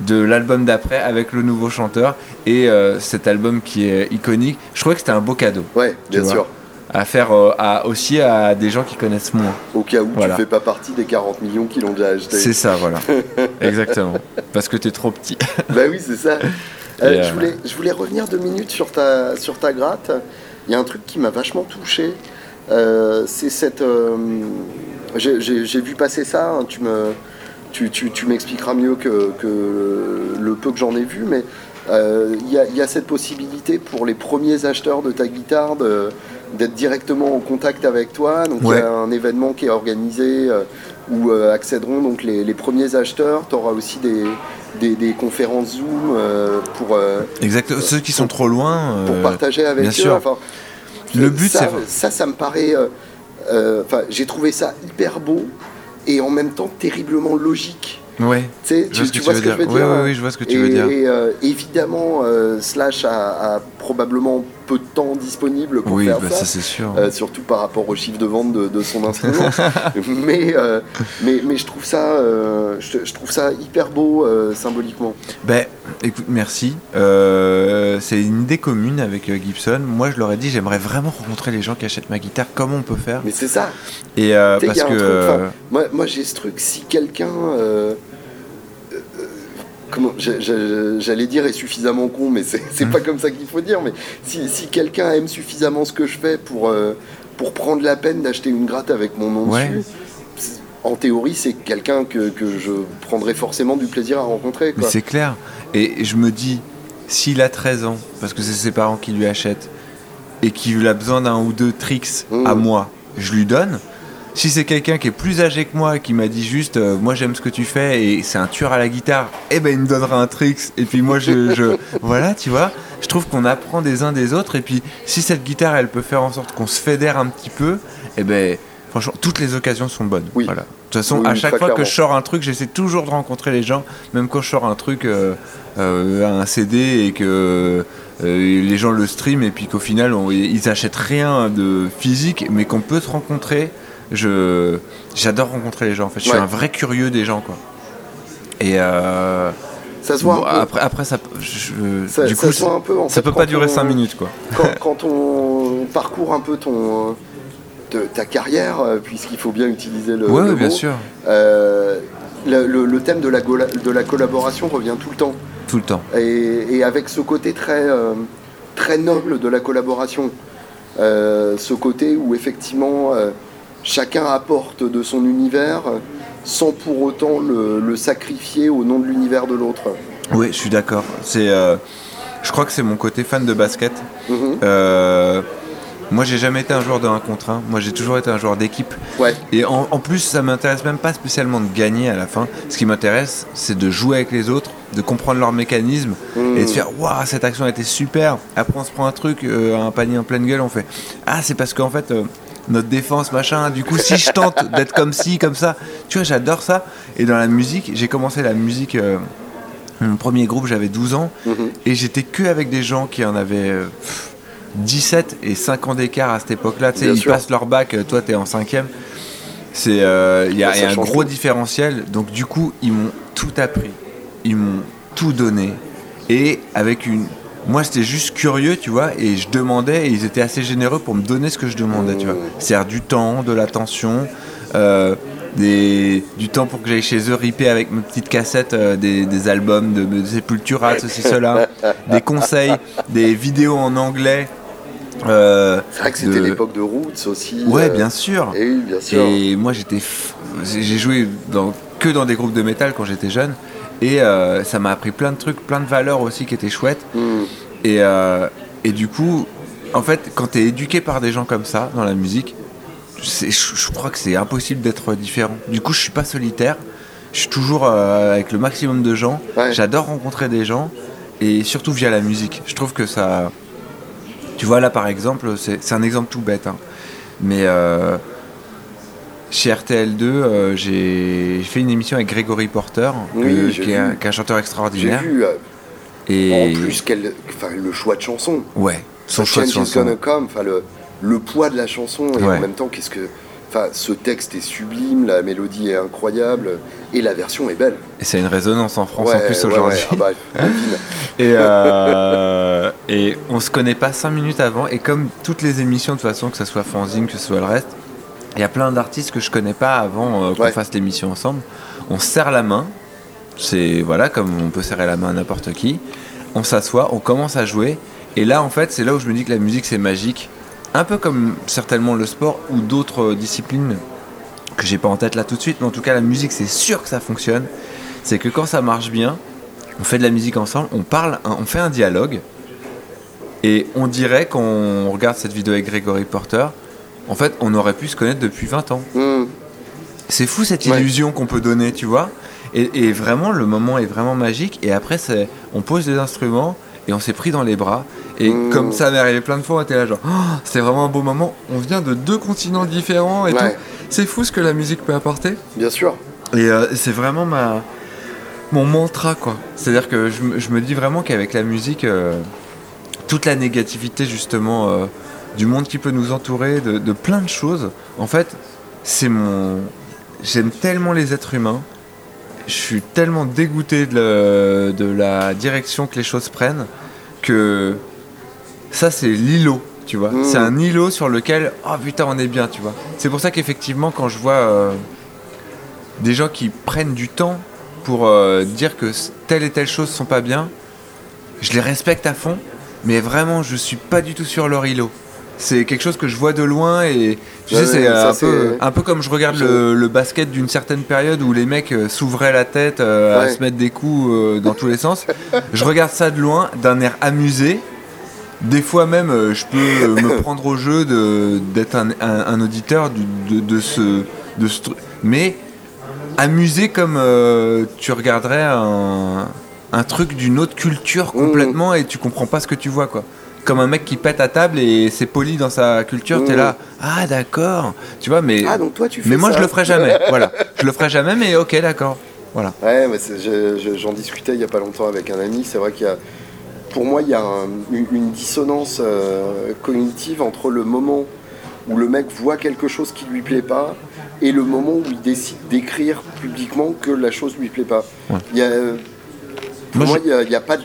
de l'album d'après avec le nouveau chanteur et euh, cet album qui est iconique. Je trouvais que c'était un beau cadeau Ouais, bien vois. sûr. à faire euh, à, aussi à des gens qui connaissent moins. Au cas où Voilà. tu fais pas partie des 40 millions qui l'ont déjà acheté. C'est ça, voilà. Exactement. Parce que t'es trop petit. Bah oui, c'est ça. Euh, je, voulais, je voulais revenir deux minutes sur ta, sur ta gratte. Il y a un truc qui m'a vachement touché. C'est cette. j'ai vu passer ça. hein, tu me, tu, tu, tu m'expliqueras mieux que, que le peu que j'en ai vu, mais euh, il y, a, il y a cette possibilité pour les premiers acheteurs de ta guitare d'être directement en contact avec toi. Donc il Ouais. y a un événement qui est organisé euh, où euh, accéderont donc les, les premiers acheteurs. Tu auras aussi des, des, des conférences Zoom euh, pour, euh, Exactement. Ceux qui sont trop loin. pour euh, partager avec bien eux. sûr. Enfin, Le but, ça, c'est- ça, ça me paraît. euh, euh, Enfin, j'ai trouvé ça hyper beau et en même temps terriblement logique. Ouais. Tu sais, Je tu, vois ce que je veux dire. Oui, hein oui, oui, je vois ce que tu et, veux dire. et, euh, évidemment, euh, Slash a, a probablement peu de temps disponible pour Oui, faire bah, ça. ça c'est sûr. Euh, surtout par rapport au chiffre de vente de, de son instrument. mais, euh, mais, mais je trouve ça, euh, je, je trouve ça hyper beau symboliquement. Ben, écoute, merci. C'est une idée commune avec Gibson. Moi, je leur ai dit, j'aimerais vraiment rencontrer les gens qui achètent ma guitare. Comment on peut faire Mais c'est ça. Et parce que truc, enfin, Moi, moi j'ai ce truc, si quelqu'un. Comment J'allais dire est suffisamment con, mais c'est Mhm. pas comme ça qu'il faut dire. Mais si, si quelqu'un aime suffisamment ce que je fais pour, euh, pour prendre la peine d'acheter une gratte avec mon nom Ouais. dessus, en théorie, c'est quelqu'un que, que je prendrais forcément du plaisir à rencontrer. Mais c'est clair. Et je me dis, s'il a 13 ans, parce que c'est ses parents qui lui achètent, et qu'il a besoin d'un ou deux tricks Mmh. à moi, je lui donne. Si c'est quelqu'un qui est plus âgé que moi qui m'a dit juste, euh, moi j'aime ce que tu fais et c'est un tueur à la guitare, eh ben il me donnera un tricks. Et puis moi je, je- voilà, tu vois. Je trouve qu'on apprend des uns des autres. Et puis si cette guitare, elle peut faire en sorte qu'on se fédère un petit peu, eh ben franchement, toutes les occasions sont bonnes. Oui. Voilà. De toute façon, Oui, à chaque fois que je sors un truc, j'essaie toujours de rencontrer les gens, même quand je sors un truc, euh, euh, un CD et que euh, les gens le stream et puis qu'au final on- ils achètent rien de physique, mais qu'on peut se rencontrer. Je j'adore rencontrer les gens. En fait, je suis Ouais. un vrai curieux des gens quoi. Et euh, Ça se voit bon, un peu. après, après, ça, je- Ça, du ça coup, se voit un peu, en ça fait, peut pas durer on- 5 minutes, quoi. quand, quand on parcourt un peu ton, de- ta carrière, euh, puisqu'il faut bien utiliser le, ouais, bien sûr, euh, le, le- le thème de la, de la collaboration revient tout le temps. tout le temps. Et, et avec ce côté très, euh, très noble de la collaboration, ce côté où effectivement chacun apporte de son univers euh, sans pour autant le, le sacrifier au nom de l'univers de l'autre. Oui, je suis d'accord. C'est, euh, je crois que c'est mon côté fan de basket. Mhm. Euh, moi, j'ai jamais été un joueur de 1 contre 1. Moi, j'ai toujours été un joueur d'équipe. Ouais, Et en, en plus, ça m'intéresse même pas spécialement de gagner à la fin. Ce qui m'intéresse, c'est de jouer avec les autres, de comprendre leurs mécanismes Mhm. et de faire Waouh, cette action a été super. Après, on se prend un truc, euh, un panier en pleine gueule, on fait Ah, c'est parce qu'en fait. euh, notre défense, machin, du coup, si je tente d'être comme ci, comme ça, tu vois, j'adore ça. Et dans la musique, j'ai commencé la musique, euh, mon premier groupe, j'avais 12 ans, Mhm. et j'étais que avec des gens qui en avaient euh, pff, 17 et 5 ans d'écart à cette époque-là. Tu sais, ils sûr. passent leur bac, euh, toi, t'es en cinquième. C'est, euh, il y a, y a un gros différentiel. Donc du coup, ils m'ont tout appris, ils m'ont tout donné, et avec une, moi, c'était juste curieux, tu vois, et je demandais, et ils étaient assez généreux pour me donner ce que je demandais, tu vois. Mmh. C'est-à-dire du temps, de l'attention, euh, des, du temps pour que j'aille chez eux ripper avec mes petites cassettes euh, des, des albums de, de Sepultura, ceci, cela, des conseils, des vidéos en anglais. euh, c'est vrai que c'était de- l'époque de Roots aussi. Ouais, euh, bien sûr. Et oui, bien sûr. Et moi, j'étais, f- j'ai joué dans, que dans des groupes de métal quand j'étais jeune, et euh, ça m'a appris plein de trucs, plein de valeurs aussi qui étaient chouettes. Mhm. Et, euh, et du coup, en fait, quand tu es éduqué par des gens comme ça dans la musique, je, je crois que c'est impossible d'être différent. Du coup, je suis pas solitaire. Je suis toujours euh, avec le maximum de gens. Ouais. J'adore rencontrer des gens et surtout via la musique. Je trouve que ça. Tu vois, là par exemple, c'est un exemple tout bête. hein. Mais chez RTL2, euh, j'ai fait une émission avec Grégory Porter, que- qui, est un, vu. qui est un chanteur J'ai extraordinaire. vu, euh, Et en plus, quel, le choix de chanson. ouais, son choix de chanson. come, le, le poids de la chanson, et Ouais. en même temps, qu'est-ce que. Enfin, ce texte est sublime, la mélodie est incroyable, et la version est belle. Et c'est une résonance en France en plus aujourd'hui. ouais. Ah bah. Et, euh, et on se connaît pas 5 minutes avant. Et comme toutes les émissions, de toute façon, que ce soit Fanzine, que ce soit le reste, il y a plein d'artistes que je connais pas avant euh, qu'on Ouais. fasse l'émission ensemble. On se serre la main. C'est voilà, comme on peut serrer la main à n'importe qui. On s'assoit, on commence à jouer. Et là, en fait, c'est là où je me dis que la musique, c'est magique. Un peu comme certainement le sport ou d'autres disciplines que j'ai pas en tête là tout de suite. Mais en tout cas, la musique, c'est sûr que ça fonctionne. C'est que quand ça marche bien, on fait de la musique ensemble, on parle, on fait un dialogue, et on dirait quand on regarde cette vidéo avec Grégory Porter, en fait, on aurait pu se connaître depuis 20 ans. Hmm. C'est fou cette Ouais. illusion qu'on peut donner, tu vois. Et, et vraiment, le moment est vraiment magique. Et après, c'est, on pose les instruments et on s'est pris dans les bras. Et Mmh. comme ça m'est arrivé plein de fois, on était là genre, Oh, c'était vraiment un beau moment. On vient de deux continents différents et Ouais. tout. C'est fou ce que la musique peut apporter. Bien sûr. Et euh, c'est vraiment ma mon mantra quoi. C'est-à-dire que je, me- je me dis vraiment qu'avec la musique, euh, toute la négativité justement euh, du monde qui peut nous entourer, de, de plein de choses, en fait, c'est mon. J'aime tellement les êtres humains. Je suis tellement dégoûté de, le- de la direction que les choses prennent que ça c'est l'îlot, tu vois. Mm. C'est un îlot sur lequel, oh putain, on est bien, tu vois. C'est pour ça qu'effectivement, quand je vois euh, des gens qui prennent du temps pour euh, dire que telle et telle chose sont pas bien, je les respecte à fond, mais vraiment, je suis pas du tout sur leur îlot. C'est quelque chose que je vois de loin et tu Ouais, sais, c'est un, peu, c'est- un peu comme je regarde le, le basket d'une certaine période où les mecs euh, s'ouvraient la tête euh, à se mettre des coups euh, dans tous les sens. Je regarde ça de loin, d'un air amusé. Des fois même, je peux me prendre au jeu d'être un, un- un auditeur du- de, de ce, de ce truc. Mais amusé comme euh, tu regarderais un, un truc d'une autre culture Mmh. complètement et tu comprends pas ce que tu vois quoi. Comme un mec qui pète à table et c'est poli dans sa culture, t'es Mmh. là, ah d'accord, tu vois, mais, Ah, donc toi, tu fais mais moi ça. je le ferai jamais, voilà, je le ferai jamais, mais ok d'accord, voilà. Ouais, mais j'en discutais il y a pas longtemps avec un ami. C'est vrai qu'il y a, pour moi, il y a un- une, dissonance euh, cognitive entre le moment où le mec voit quelque chose qui lui plaît pas et le moment où il décide d'écrire publiquement que la chose lui plaît pas. Ouais. Il y a, pour Moi, il n'y a, a pas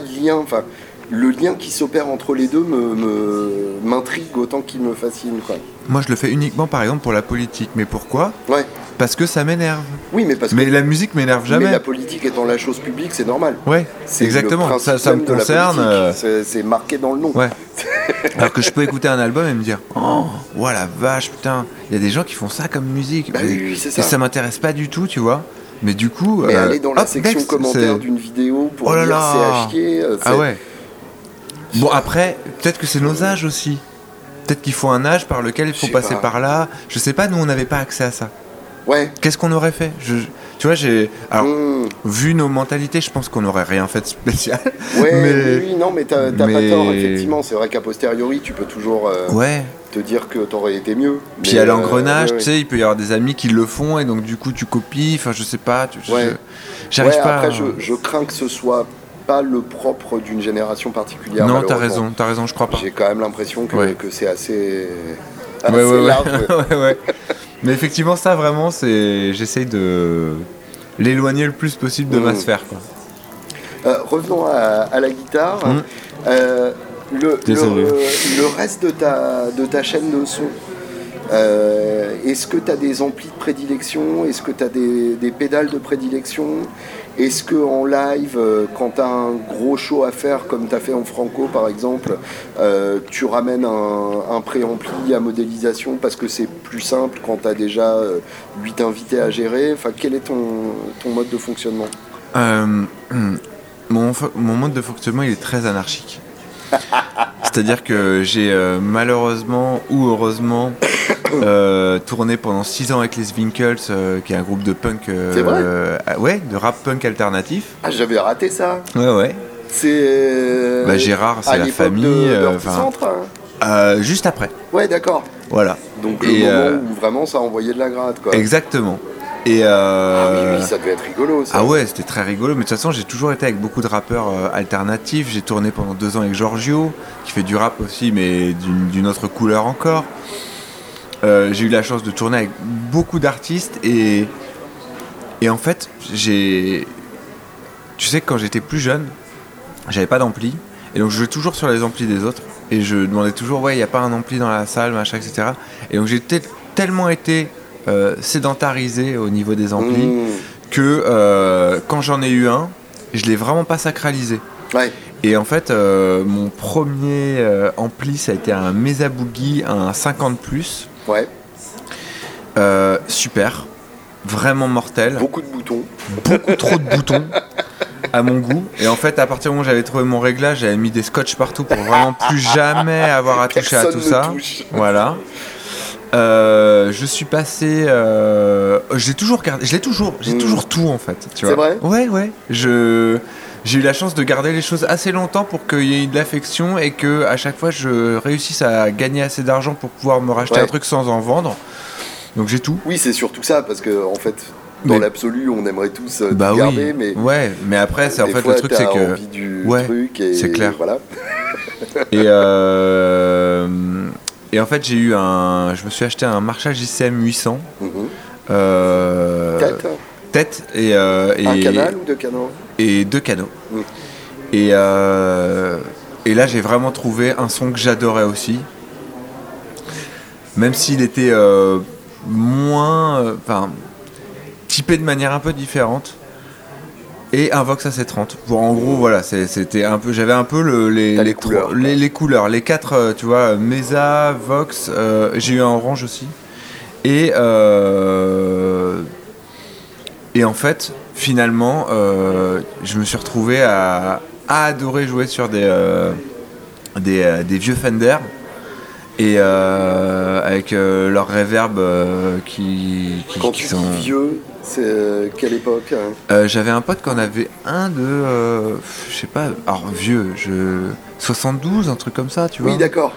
de lien. Enfin, le lien qui s'opère entre les deux me- me- m'intrigue autant qu'il me fascine. Quoi. Moi, je le fais uniquement, par exemple, pour la politique. Mais pourquoi Ouais. Parce que ça m'énerve. Oui, mais parce Mais que la musique m'énerve mais jamais. la politique étant la chose publique, c'est normal. Ouais, C'est exactement. Ça, me la concerne. euh, C'est- marqué dans le nom. Ouais. Alors que je peux écouter un album et me dire Oh, voilà, vache, putain, il y a des gens qui font ça comme musique. Bah et, oui, ça. et ça m'intéresse pas du tout, tu vois. Mais du coup. Mais euh, aller dans la hop, section c'est- d'une vidéo pour Oh là dire c'est euh, Ah ouais. Bon, après, peut-être que c'est nos âges aussi. Peut-être qu'il faut un âge par lequel il faut passer pas. par là. Je sais pas, nous, on n'avait pas accès à ça. Ouais. Qu'est-ce qu'on aurait fait? Je, Tu vois, j'ai. Alors, Mmh. vu nos mentalités, je pense qu'on n'aurait rien fait de spécial. Ouais, Mais- oui, non, mais t'as t'as mais- pas tort, effectivement. C'est vrai qu'à posteriori, tu peux toujours euh, Ouais. te dire que t'aurais été mieux. Puis à euh, l'engrenage, ouais, tu sais, il peut y avoir des amis qui le font et donc du coup tu copies. Enfin, je sais pas. Tu, Ouais. je- J'arrive ouais, pas. Après, à- je, je crains que ce soit pas le propre d'une génération particulière. non, t'as raison, t'as raison, je crois pas. J'ai quand même l'impression que, Ouais. que c'est assez, assez ouais, ouais. large. ouais. Mais effectivement, ça vraiment, c'est. J'essaye de l'éloigner le plus possible de ma Mm. sphère. Quoi. Euh, revenons à, à la guitare. Mm. Euh, le, le, Désolé. le reste de ta, de ta chaîne de son, euh, est-ce que tu as des amplis de prédilection? Est-ce que tu as des, des pédales de prédilection? Est-ce que en live, euh, quand tu as un gros show à faire, comme tu as fait en Franco par exemple, euh, tu ramènes un, un préampli à modélisation parce que c'est plus simple quand tu as déjà 8 invités à gérer? Enfin, quel est ton, ton mode de fonctionnement? Euh, mon, mode de fonctionnement, il est très anarchique. C'est-à-dire que j'ai euh, malheureusement ou heureusement euh, tourné pendant 6 ans avec les Winkles, euh, qui est un groupe de punk. euh, C'est vrai euh, ouais, de rap punk alternatif. Ah, j'avais raté ça Ouais, ouais. C'est. Bah, Gérard, c'est la famille, De, euh, Centre, hein. Euh, juste après. Ouais, d'accord. Voilà. Donc le Et, moment euh, où vraiment ça envoyait de la gratte, quoi. Exactement. Et Ah euh, oui, oui, ça devait être rigolo, ça. Ah ouais, c'était très rigolo. Mais de toute façon, j'ai toujours été avec beaucoup de rappeurs euh, alternatifs. J'ai tourné pendant deux ans avec Giorgio, qui fait du rap aussi, mais d'une autre couleur encore. Euh, j'ai eu la chance de tourner avec beaucoup d'artistes et, et en fait, j'ai. Tu sais que quand j'étais plus jeune, j'avais pas d'ampli. Et donc je jouais toujours sur les amplis des autres. Et je demandais toujours, ouais, il n'y a pas un ampli dans la salle, machin, etc. Et donc j'ai tel- tellement été euh, sédentarisé au niveau des amplis Mmh. que euh, quand j'en ai eu un, je l'ai vraiment pas sacralisé. Ouais. Et en fait, euh, mon premier euh, ampli, ça a été un Mesa Boogie, un 50 plus. Ouais. Euh, super, vraiment mortel, Beaucoup de boutons. beaucoup trop de boutons à mon goût. Et en fait, à partir du moment où j'avais trouvé mon réglage, j'avais mis des scotch partout pour vraiment plus jamais avoir à toucher à tout ça. touche. Voilà. Euh, je suis passé. Euh, j'ai toujours gardé. Je l'ai toujours. J'ai Mm. toujours tout en fait. Tu C'est vois. vrai? Ouais, ouais. Je. J'ai eu la chance de garder les choses assez longtemps pour qu'il y ait de l'affection et que à chaque fois je réussisse à gagner assez d'argent pour pouvoir me racheter Ouais. un truc sans en vendre. Donc j'ai tout. Oui, c'est surtout ça, parce que en fait, dans Mais- l'absolu, on aimerait tous euh, Bah garder, oui. mais Ouais, mais après c'est en fait fois, le truc c'est que envie du Ouais, et c'est clair. Voilà. Et, euh, et en fait, j'ai eu un. Je me suis acheté un Marshall JCM 800. Mhm. Euh, Tête, et, euh, et, un canal ou deux canaux et deux canaux. Et, euh, et là, j'ai vraiment trouvé un son que j'adorais aussi. Même s'il était euh, moins. euh, Enfin, typé de manière un peu différente. Et un Vox AC30. Pour en gros, voilà, c'était un peu. J'avais un peu le- les, les couleurs, les, les couleurs. Les quatre, tu vois, Mesa, Vox, j'ai eu un orange aussi. Et. euh, et en fait, finalement, euh, je me suis retrouvé à, à adorer jouer sur des, euh, des, euh, des vieux Fender. Et avec leur reverb qui, qui, Quand qui tu sont. dis vieux, c'est quelle époque hein? J'avais un pote qui en avait un de. je sais pas, alors vieux, je. 72, un truc comme ça, tu vois. Oui, d'accord.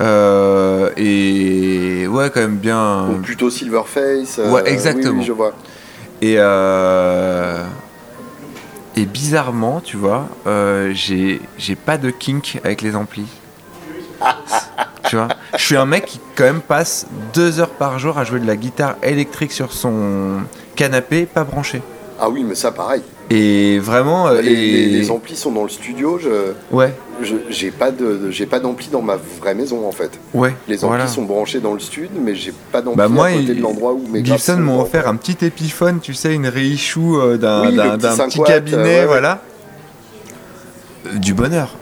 Euh, et ouais, quand même bien. Ou plutôt Silverface. euh, Ouais, oui, exactement. oui, je vois. Et, euh, et bizarrement, tu vois, euh, j'ai pas de kink avec les amplis. tu vois, je suis un mec qui quand même passe deux heures par jour à jouer de la guitare électrique sur son canapé, pas branché. Ah oui, mais ça, pareil. Et vraiment, Les, et- les- les amplis sont dans le studio. Je, ouais, j'ai pas de, j'ai pas d'ampli dans ma vraie maison en fait. ouais, Les amplis voilà. sont branchés dans le stud, mais j'ai pas d'ampli Bah moi, à côté de l'endroit où mes Gibson m'ont offert un petit épiphone, tu sais, une réichou euh, d'un Oui, le d'un- petit d'un 5 petit watts, cabinet, euh, ouais, ouais. voilà. Du bonheur.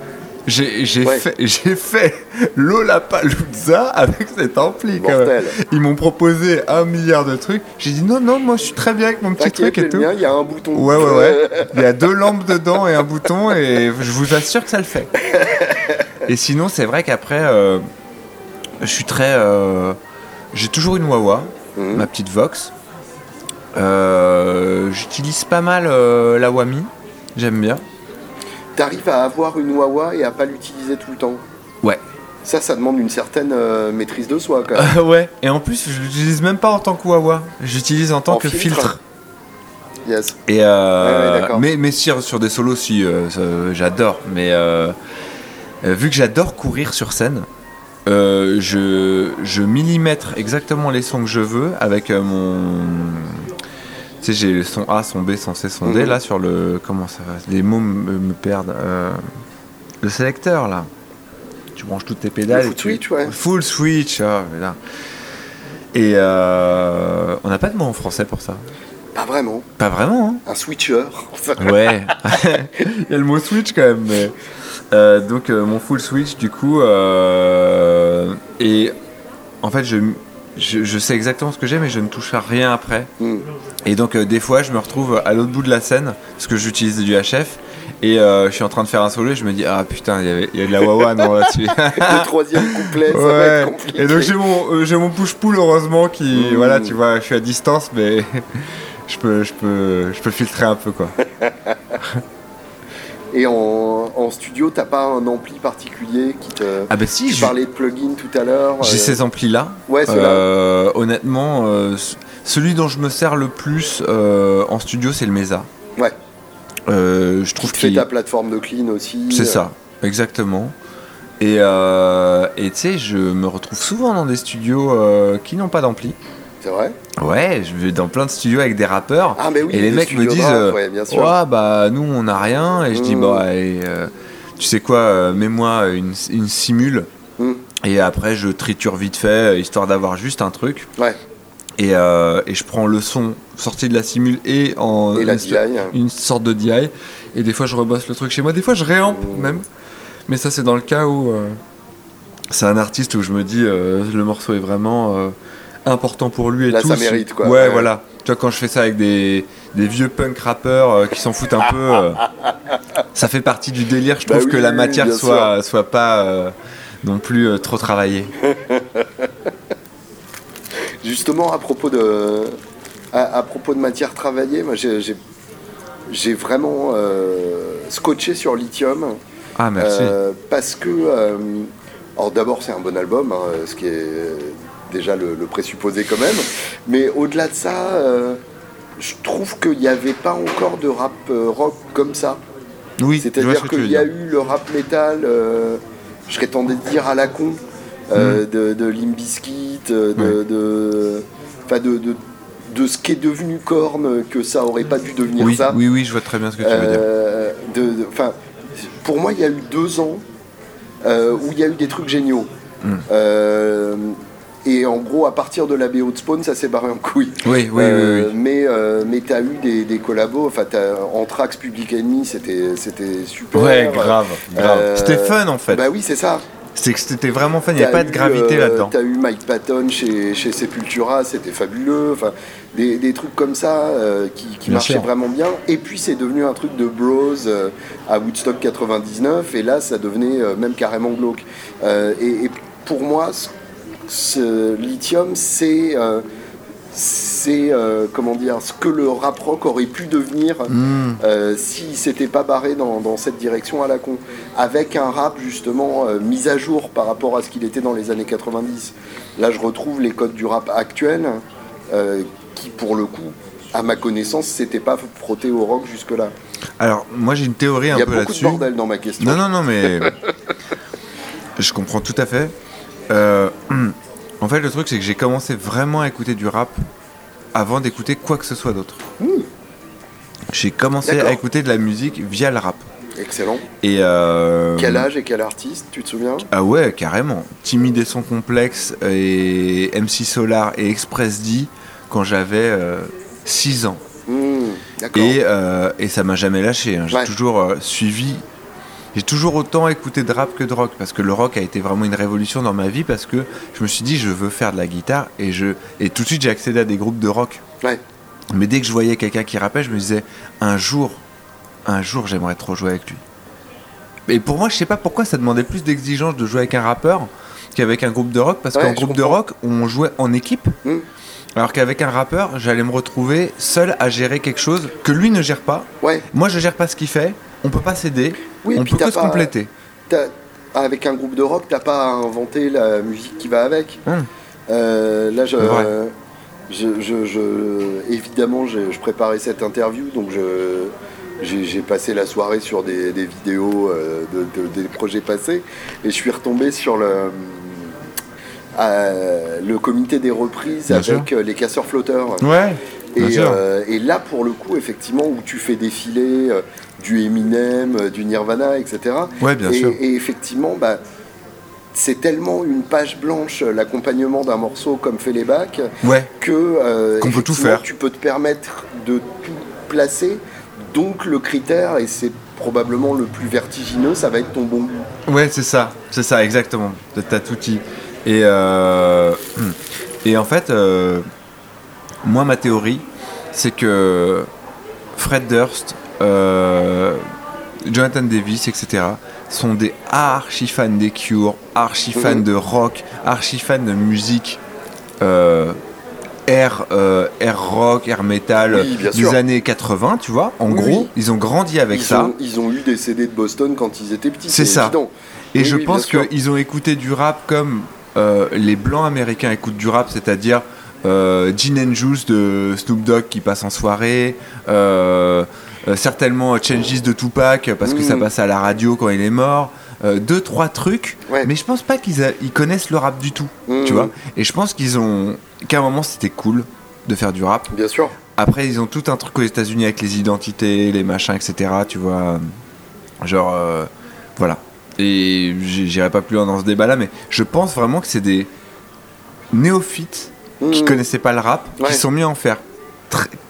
J'ai j'ai Ouais. fait, j'ai fait Lollapalooza avec cet ampli quand même. Ils m'ont proposé un milliard de trucs. J'ai dit non, non, moi je suis très bien avec mon petit truc et tout. il y a un bouton. Ouais, ouais, ouais. Il y a deux lampes dedans et un bouton, et je vous assure que ça le fait. Et sinon, c'est vrai qu'après, euh, je suis très. euh, J'ai toujours une Wawa, Mhm. ma petite Vox. Euh, J'utilise pas mal la Wami, j'aime bien. T'arrives à avoir une Wawa et à pas l'utiliser tout le temps. Ouais. Ça, ça demande une certaine euh, maîtrise de soi quand même. ouais. Et en plus, je l'utilise même pas en tant que Wawa, j'utilise en tant En que filtre. filtre. Yes. Et euh, Ouais, ouais, mais mais sur, sur des solos, si, euh, j'adore. Mais euh, vu que j'adore courir sur scène, euh, je, je millimètre exactement les sons que je veux avec mon. Tu sais, j'ai le son A, son B, son C, son D Mhm. là sur le. Comment ça va Les mots me, me perdent. Euh, le sélecteur là. Tu branches toutes tes pédales. Le et full tu- switch, ouais. Full switch, ah, mais là. Et euh, on n'a pas de mot en français pour ça. Pas vraiment. Pas vraiment, hein Un switcher. Enfin, Ouais, il y a le mot switch quand même. Mais... Euh, donc euh, mon full switch du coup euh, et en fait je, je, je sais exactement ce que j'ai mais je ne touche à rien après. hmm. Et donc euh, des fois je me retrouve à l'autre bout de la scène parce que j'utilise du HF et euh, je suis en train de faire un solo et je me dis ah putain il y, avait- il y a de la wawa non là-dessus. Le troisième couplet, ça va Ouais. être compliqué. Et donc j'ai mon, euh, j'ai mon push-pull heureusement qui Mmh. voilà tu vois je suis à distance mais je peux je peux je peux filtrer un peu quoi. Et en, en studio, t'as pas un ampli particulier qui te. Ah bah si tu je- parlais de plugins tout à l'heure. J'ai euh, ces amplis là. Ouais, ceux-là. Euh, honnêtement, euh, celui dont je me sers le plus euh, en studio, c'est le Mesa. Ouais. Je trouve Tu fais qu'il. ta plateforme de clean aussi. C'est ça, exactement. Et tu sais, je me retrouve souvent dans des studios qui n'ont pas d'ampli. C'est vrai Ouais, je vais dans plein de studios avec des rappeurs. Ah, mais oui. et les mecs me disent, euh, ouais, bah nous on n'a rien. Et je dis, Mm. bah, et, euh, tu sais quoi, euh, mets-moi une, une simule. Mm. Et après, je triture vite fait, euh, histoire d'avoir juste un truc. Ouais. Et, euh, et je prends le son sorti de la simule et en Et la une, DI. une sorte de DI. Et des fois, je rebosse le truc chez moi. Des fois, je réampe Mm. même. Mais ça, c'est dans le cas où euh, c'est un artiste où je me dis, euh, le morceau est vraiment important pour lui et Là, tout. ça mérite, quoi. Ouais, Ouais. voilà. Tu vois, quand je fais ça avec des, des vieux punk rappeurs euh, qui s'en foutent un peu, euh, ça fait partie du délire. Je Bah trouve oui, que la matière soit, soit pas euh, non plus trop travaillée. Justement, à propos de, à, à propos de matière travaillée, moi j'ai, vraiment scotché sur Lithium Ah, merci. parce que, alors d'abord c'est un bon album, hein, ce qui est déjà le, le présupposé quand même, mais au-delà de ça, euh, je trouve qu'il n'y avait pas encore de rap euh, rock comme ça. oui, C'est-à-dire que qu'il y a eu le rap metal, euh, je serais tenté de dire à la con, euh, de, de euh, de, de, enfin de, de, de ce qu'est devenu Korn, que ça aurait pas dû devenir Oui, ça. oui, oui, je vois très bien ce que tu veux dire. Euh, de, de- pour moi, il y a eu deux ans euh, où il y a eu des trucs géniaux. Mm. Euh, et en gros, à partir de la BO de Spawn, ça s'est barré en couille. Oui, oui, Euh, oui, oui. Mais, euh, mais tu as eu des, des collabos, enfin, t'as- Anthrax, Public Enemy, c'était c'était super. Ouais, grave, grave. Euh, C'était fun en fait. Bah oui, c'est ça. C'est que c'était vraiment fun, il n'y a T'as pas de gravité euh, là-dedans. T'as eu Mike Patton chez, chez Sepultura, c'était fabuleux. Enfin, des, des trucs comme ça qui, qui marchaient sûr. vraiment bien. Et puis c'est devenu un truc de bros à Woodstock 99. Et là, ça devenait même carrément glauque. Et, et pour moi, ce, ce lithium, c'est euh, c'est euh, comment dire ce que le rap rock aurait pu devenir Hmm. euh, s'il s'était pas barré dans, dans cette direction à la con, avec un rap justement euh, mis à jour par rapport à ce qu'il était dans les années 90. Là, je retrouve les codes du rap actuel, qui pour le coup, à ma connaissance, s'étaient pas frotté au rock jusque-là. Alors, moi j'ai une théorie un Il y a peu beaucoup de là-dessus. bordel dans ma question. Non, non, non, mais je comprends tout à fait. Euh, En fait, le truc, c'est que j'ai commencé vraiment à écouter du rap avant d'écouter quoi que ce soit d'autre. J'ai commencé à écouter de la musique via le rap. Excellent. Et euh, Quel âge et quel artiste, tu te souviens? Ah ouais, carrément. Timide et son complexe et MC Solar et Express D quand j'avais 6 ans. Hmm, D'accord. Et, euh, et ça m'a jamais lâché. hein. J'ai Ouais. toujours euh, suivi. J'ai toujours autant écouté de rap que de rock parce que le rock a été vraiment une révolution dans ma vie parce que je me suis dit je veux faire de la guitare et je et tout de suite j'ai accédé à des groupes de rock. Ouais. Mais dès que je voyais quelqu'un qui rappait, je me disais un jour, un jour j'aimerais trop jouer avec lui. Et pour moi, je sais pas pourquoi ça demandait plus d'exigence de jouer avec un rappeur qu'avec un groupe de rock parce Ouais, qu'en groupe de rock on jouait en équipe. Hmm. Alors qu'avec un rappeur, j'allais me retrouver seul à gérer quelque chose que lui ne gère pas. Ouais. Moi, je gère pas ce qu'il fait. On peut pas s'aider. Oui, on peut que se compléter. Avec un groupe de rock, t'as pas à inventer la musique qui va avec. Hum. Euh, là, je, C'est vrai. je, je- je- évidemment, je, préparais cette interview, donc je, j'ai, passé la soirée sur des, des vidéos euh, de, de- des projets passés, et je suis retombé sur le, euh, le comité des reprises Bien avec les casseurs flotteurs. Ouais. Et, euh, et là, pour le coup, effectivement, où tu fais défiler du Eminem, euh, du Nirvana, etc. Ouais, bien et, sûr. et effectivement, bah, c'est tellement une page blanche, euh, l'accompagnement d'un morceau comme fait les bacs, Ouais. que euh, Qu'on peut tout faire. tu peux te permettre de tout placer. Donc le critère, et c'est probablement le plus vertigineux, ça va être ton bon goût. Ouais, c'est ça. C'est ça, exactement. T'as tout dit. Et, euh, et en fait, euh, moi, ma théorie, c'est que Fred Durst, euh, Jonathan Davis, etc., sont des archi fans des Cure, archi fans Mhm. de rock, archi fans de musique euh, air, euh, air rock, air metal Oui, des sûr. années 80, tu vois. En Oui, gros, oui. ils ont grandi avec Ils, ça. ont, ils ont eu des CD de Boston quand ils étaient petits. C'est ça. évident. Et je pense qu'ils ont écouté du rap comme euh, les blancs américains écoutent du rap, c'est-à-dire Gin and Juice de Snoop Dogg qui passe en soirée, certainement Changes de Tupac parce que ça Mm. passe à la radio quand il est mort. euh, deux trois trucs, Ouais. mais je pense pas qu'ils a- ils connaissent le rap du tout, Mm. tu vois. Et je pense qu'ils ont qu'à un moment c'était cool de faire du rap. Bien sûr. Après, ils ont tout un truc aux États-Unis avec les identités, les machins, etc. Tu vois, genre, euh, voilà. Et j'irai pas plus loin dans ce débat-là, mais je pense vraiment que c'est des néophytes qui Mm. connaissaient pas le rap, Ouais. qui sont mis à en faire.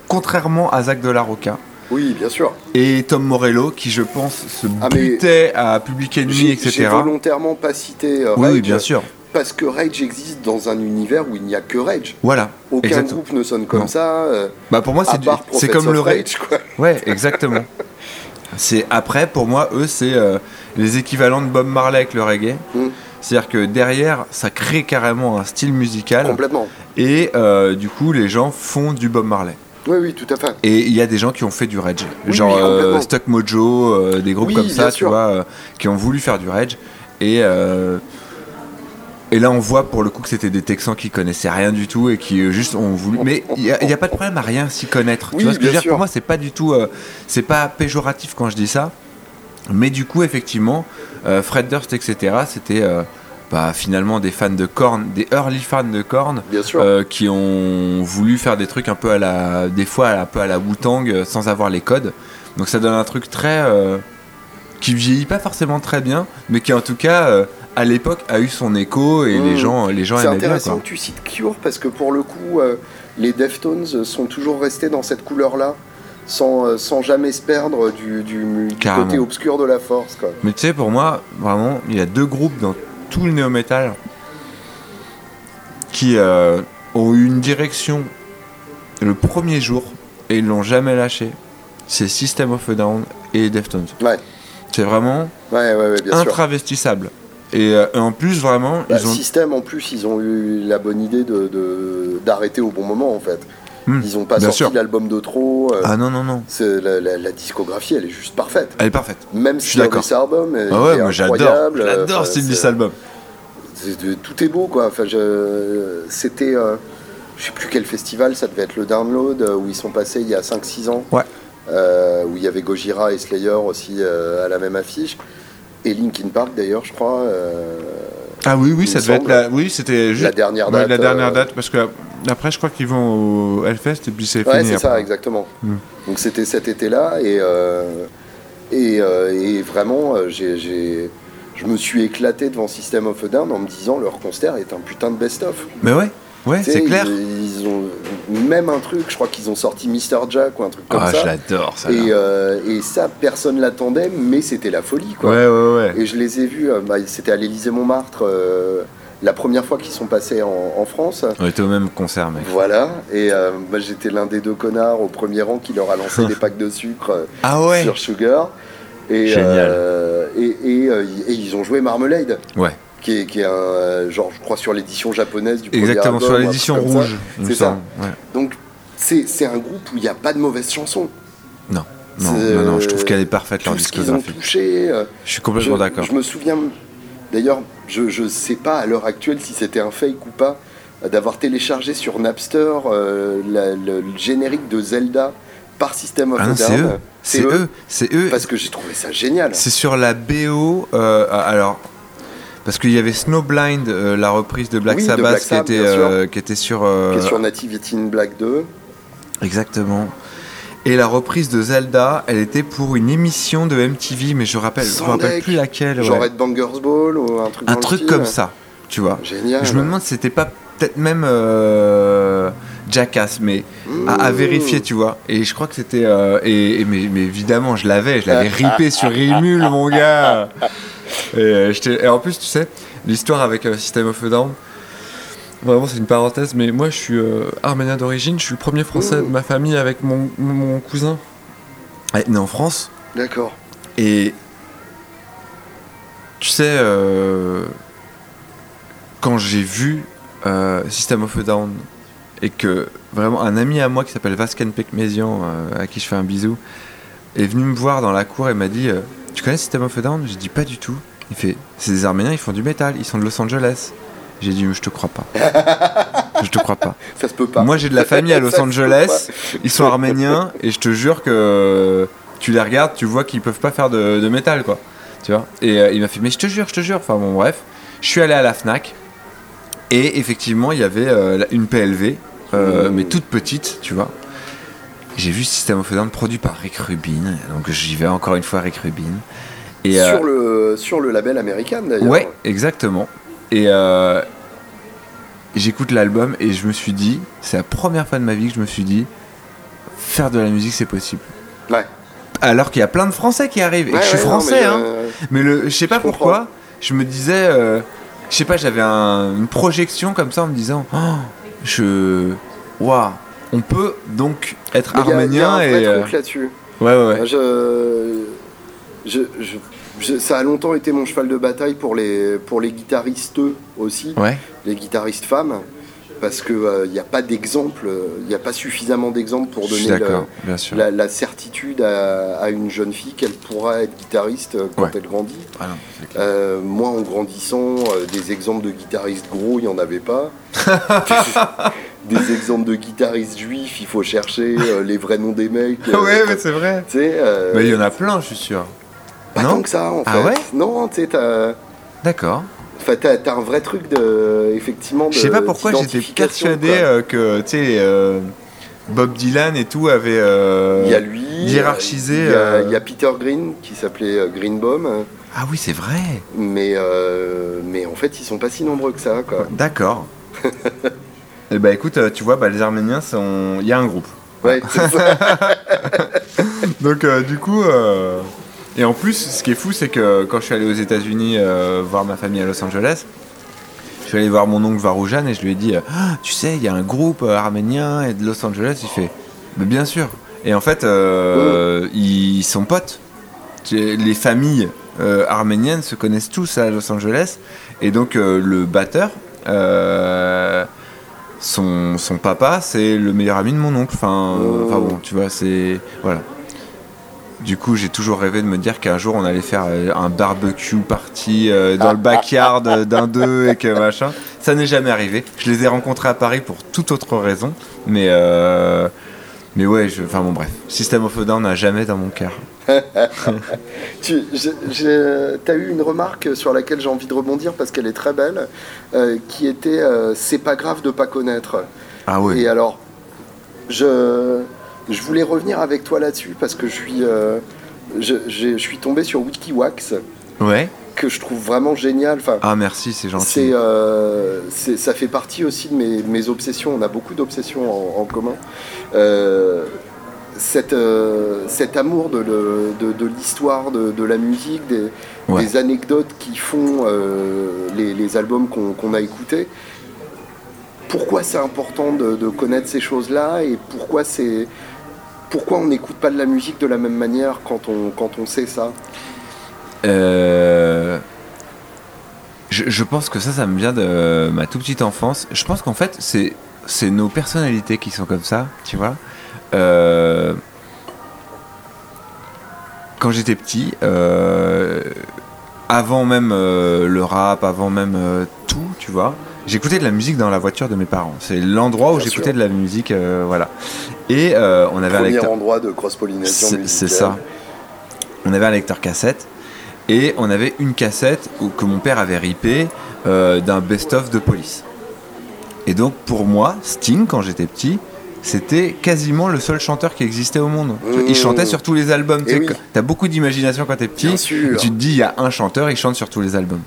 Contrairement à Zach de la Roca Oui, bien sûr. et Tom Morello, qui je pense se Ah, butait à Public Enemy, etc. j'ai volontairement pas cité euh, Oui, Rage oui, bien sûr. parce que Rage existe dans un univers où il n'y a que Rage. Voilà. Aucun exactement. groupe ne sonne comme Non. ça. euh, Bah pour moi, c'est du- c'est comme le. Rage, quoi. Ouais, exactement. C'est après pour moi eux c'est euh, les équivalents de Bob Marley avec le reggae. Mm. C'est-à-dire que derrière ça crée carrément un style musical Complètement. et euh, du coup les gens font du Bob Marley. Oui, oui, tout à fait. Et il y a des gens qui ont fait du rage, Oui, genre oui, euh, complètement. Stuck Mojo, euh, des groupes Oui, comme ça, tu sûr. vois, euh, qui ont voulu faire du rage et et là on voit pour le coup que c'était des Texans qui connaissaient rien du tout et qui juste ont voulu. Mais il n'y a, pas de problème à rien s'y connaître. Oui, tu vois ce que je veux dire? Sûr. Pour moi c'est pas du tout, c'est pas péjoratif quand je dis ça. Mais du coup, effectivement, Fred Durst, etc., c'était bah, finalement des fans de Korn, des early fans de Korn, Bien sûr. euh, qui ont voulu faire des trucs un peu à la, des fois un peu à la Wu-Tang, euh, sans avoir les codes. Donc ça donne un truc très, euh, qui vieillit pas forcément très bien, mais qui en tout cas, euh, à l'époque, a eu son écho et Mmh. les gens, les gens C'est bien. intéressant que tu cites Cure parce que pour le coup, les Deftones sont toujours restés dans cette couleur-là, sans, euh, sans jamais se perdre du, du- du Carrément. côté obscur de la force. Quoi. Mais tu sais, pour moi, vraiment, il y a deux groupes dans tout le néo-metal qui euh, ont eu une direction le premier jour et ils l'ont jamais lâché. C'est System of a Down et Deftones. Ouais, C'est vraiment ouais, ouais, ouais, bien sûr. intravestissable. Et, euh, et en plus, vraiment, Bah, ils ont. Système, en plus, ils ont eu la bonne idée de, de- d'arrêter au bon moment, en fait. Hmm, Ils ont pas sorti l'album de trop. euh, Ah non, non, non. c'est- la, la- la discographie, elle est juste parfaite. Elle est parfaite. Même Je si cet album est Ah ouais, est moi j'adore. J'adore euh, ce style c'est- this album. tout est beau, quoi. Enfin, je- c'était, euh, je sais plus quel festival, ça devait être le Download, euh, où ils sont passés il y a 5-6 ans. Ouais. Euh, où il y avait Gojira et Slayer aussi euh, à la même affiche. Et Linkin Park, d'ailleurs, je crois. euh, Ah oui, oui, ça devait être la. Oui, c'était juste. La dernière Ouais, date. la dernière euh, date, parce que après, je crois qu'ils vont au Hellfest et puis c'est Ouais, fini. c'est ça, exactement. Mm. Donc c'était cet été-là et, euh, et, euh, et vraiment, euh, j'ai, je me suis éclaté devant System of a Down en me disant leur concert est un putain de best-of. Mais ouais, ouais, c'est clair. Ils, ils ont même un truc, je crois qu'ils ont sorti Mr. Jack ou un truc comme Ah, je ça. l'adore ça. Et, euh, et ça, personne l'attendait, mais c'était la folie, quoi. Ouais, ouais, ouais. Et je les ai vus, bah, c'était à l'Élysée Montmartre, euh, la première fois qu'ils sont passés en, en France. On était au même concert, mec. Voilà, et euh, moi j'étais l'un des deux connards au premier rang qui leur a lancé des packs de sucre euh, Ah ouais sur Sugar. Et, Génial. euh, et, et, euh, et ils ont joué Marmalade, Ouais, qui est, qui est un genre, je crois, sur l'édition japonaise du premier exactement, album, sur l'édition rouge. C'est ça. Ouais. Donc c'est un groupe où il n'y a pas de mauvaises chansons. Non, non, non, non, je trouve qu'elle est parfaite leur qu'ils ont discographie. touché. Je suis complètement d'accord. Je me souviens, d'ailleurs, je, je sais pas à l'heure actuelle si c'était un fake ou pas, euh, d'avoir téléchargé sur Napster euh, la- le, le générique de Zelda par System of Ah non, c'est eux, c'est eux, c'est eux. Parce que j'ai trouvé ça génial. C'est sur la BO. euh, alors, parce qu'il y avait Snowblind, euh, la reprise de Black Oui, de Sabbath, Black qui, était, euh, qui sur. euh, Qui est sur Nativity in Black 2. Exactement. Et la reprise de Zelda, elle était pour une émission de MTV, mais je rappelle, je me rappelle deck. plus laquelle. Genre ouais. Red Bangers Ball ou un truc Un dans le truc comme ça, tu vois. Génial. Je me demande si c'était pas peut-être même euh, Jackass, mais à, à Mmh. vérifier, tu vois. Et je crois que c'était. euh, et, et mais, mais évidemment, je l'avais, je l'avais ripé sur Rimul, mon gars. Et, euh, et en plus, tu sais, l'histoire avec System of a Down. Vraiment, c'est une parenthèse, mais moi je suis euh, arménien d'origine, je suis le premier français de ma famille avec mon, mon cousin euh, né en France. D'accord. Et tu sais, euh, quand j'ai vu euh, System of a Down et que vraiment un ami à moi qui s'appelle Vasken Pekmesian, euh, à qui je fais un bisou, est venu me voir dans la cour et m'a dit Tu connais System of a Down? J'ai dit Pas du tout. Il fait C'est des Arméniens, ils font du métal, ils sont de Los Angeles. J'ai dit Je te crois pas. je te crois pas. Ça se peut pas. Moi j'ai de la famille à Los Angeles, ils sont arméniens et je te jure que tu les regardes, tu vois qu'ils peuvent pas faire de, de métal quoi. Tu vois? Et euh, il m'a fait mais je te jure, je te jure. Enfin bon bref, je suis allé à la Fnac et effectivement il y avait euh, une PLV euh, Mmh. mais toute petite, tu vois. J'ai vu System of a Down produit par Rick Rubin, donc j'y vais encore une fois Rick Rubin. Et, euh, Sur, le, sur le label américain d'ailleurs. Ouais, exactement. Et euh, j'écoute l'album et je me suis dit, c'est la première fois de ma vie que je me suis dit, faire de la musique c'est possible. Ouais. Alors qu'il y a plein de Français qui arrivent et que je suis ouais, non, français, mais, hein. euh, Mais le, je sais pas Je comprends. pourquoi, je me disais, euh, je sais pas, j'avais un- une projection comme ça en me disant, oh, je, waouh, on peut donc être mais il y a- il y a arménien un vrai et euh, truc là-dessus. ouais ouais ouais. Je, je, je- je- ça a longtemps été mon cheval de bataille pour les, pour les guitaristes aussi, Ouais, les guitaristes femmes, parce qu'il n'y a pas d'exemple, il n'y a pas suffisamment d'exemples pour donner le- la, la certitude à, à une jeune fille qu'elle pourra être guitariste euh, quand Ouais. elle grandit. Ah non. Euh, moi, en grandissant, euh, des exemples de guitaristes gros, il n'y en avait pas. des exemples de guitaristes juifs, il faut chercher euh, les vrais noms des mecs. euh, ouais, mais c'est vrai. euh, Mais il y en a plein, je suis sûr. Pas non tant que ça, en fait. Ah ouais non, tu sais, t'as D'accord. enfin, t'as- t'as un vrai truc de, effectivement, Je sais pas pourquoi j'étais persuadé euh, que tu sais euh, Bob Dylan et tout avait. euh, Il y a lui, hiérarchisé, il y, a- il y a Peter Green qui s'appelait Greenbaum, Ah oui, c'est vrai. mais, euh, mais en fait ils sont pas si nombreux que ça. Quoi. D'accord. et bah écoute, euh, tu vois, bah, les Arméniens, sont... il y a un groupe. Ouais, c'est ça. Donc euh, du coup, euh, et en plus, ce qui est fou, c'est que quand je suis allé aux États-Unis euh, voir ma famille à Los Angeles, je suis allé voir mon oncle Varoujan et je lui ai dit, euh, Ah, tu sais, il y a un groupe euh, arménien et de Los Angeles. Il fait, bien sûr. Et en fait, ils sont potes. Les familles arméniennes se connaissent tous à Los Angeles. Et donc le batteur, son, son papa, c'est le meilleur ami de mon oncle. Enfin bon, tu vois, c'est voilà. Du coup, j'ai toujours rêvé de me dire qu'un jour on allait faire euh, un barbecue party euh, dans le backyard euh, d'un d'eux et que machin. Ça n'est jamais arrivé. Je les ai rencontrés à Paris pour toute autre raison, mais euh, mais ouais, je- enfin bon bref. System of a Down n'a jamais dans mon cœur. tu as eu une remarque sur laquelle j'ai envie de rebondir parce qu'elle est très belle, euh, qui était euh, c'est pas grave de pas connaître. Ah oui. Et alors, je, je voulais revenir avec toi là-dessus parce que je suis, euh, je, je, suis tombé sur WikiWax. Ouais. Que je trouve vraiment génial. Enfin, ah merci, c'est gentil. C'est, ça fait partie aussi de mes, mes obsessions. On a beaucoup d'obsessions en, en commun cette, euh, cet amour de, de, l'histoire, de, la musique, des, anecdotes qui font euh, les, albums qu'on a écoutés. Pourquoi c'est important de, connaître ces choses-là et pourquoi, pourquoi on n'écoute pas de la musique de la même manière quand on, quand on sait ça? Euh, je, pense que ça, ça me vient de ma toute petite enfance. Je pense qu'en fait, c'est nos personnalités qui sont comme ça, tu vois. Euh, quand j'étais petit, euh, avant même euh, le rap, avant même tout, tu vois, j'écoutais de la musique dans la voiture de mes parents. C'est l'endroit où j'écoutais de la musique, voilà. Et on avait un lecteur. endroit de cross pollination. C'est ça. On avait un lecteur cassette et on avait une cassette que mon père avait ripé d'un best-of de police. Et donc pour moi, Sting, quand j'étais petit, c'était quasiment le seul chanteur qui existait au monde. Il mmh. chantait sur tous les albums. Tu as beaucoup d'imagination quand t'es petit. Tu te dis, il y a un chanteur, il chante sur tous les albums.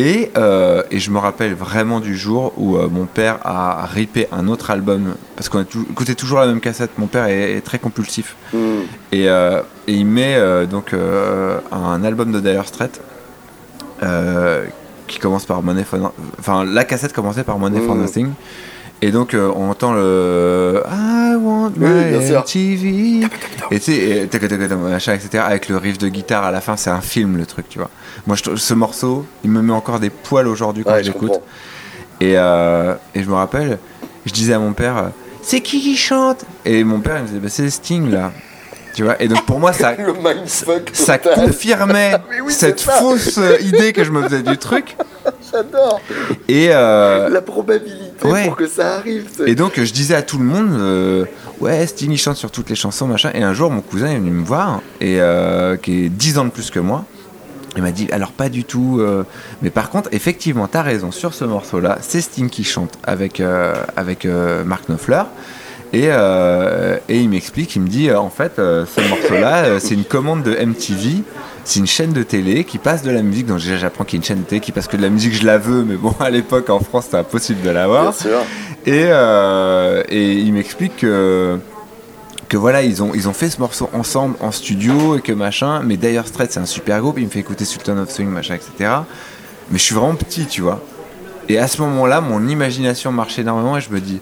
Et, euh, et, je me rappelle vraiment du jour où euh, mon père a ripé un autre album, parce qu'on écoutait toujours la même cassette, mon père est, très compulsif. Et, euh, et, il met donc un album de Dire Straits qui commence par Money for Enfin, la cassette commençait par Money for mmh. Nothing. Et donc euh, on entend le I want my TV et tu sais etc avec le riff de guitare à la fin c'est un film le truc tu vois. Moi je, ce morceau il me met encore des poils aujourd'hui quand j'écoute et, euh, et je me rappelle je disais à mon père c'est qui qui chante? Et mon père il me disait bah, c'est Sting là tu vois et donc pour moi ça ça confirmait cette fausse idée que je me faisais du truc. J'adore. Et euh, la probabilité pour que ça arrive. Et donc je disais à tout le monde, euh, ouais, Sting chante sur toutes les chansons, machin. Et un jour mon cousin est venu me voir, et euh, qui est 10 ans de plus que moi. Il m'a dit, alors pas du tout, euh, mais par contre, effectivement, t'as raison, sur ce morceau-là, c'est Sting qui chante avec, avec Mark Knopfler. Et, et, il m'explique, il me dit, en fait, ce morceau-là, c'est une commande de MTV c'est une chaîne de télé qui passe de la musique. Donc déjà j'apprends qu'il y a une chaîne de télé qui passe que de la musique, je la veux, mais bon à l'époque en France c'était impossible de l'avoir. Et, euh, et il m'explique que que voilà, ils ont, ils ont fait ce morceau ensemble en studio et que machin. Mais d'ailleurs, Strait, c'est un super groupe. Il me fait écouter Sultan of Swing, machin, etc. Mais je suis vraiment petit, tu vois. Et à ce moment-là, mon imagination marche énormément et je me dis,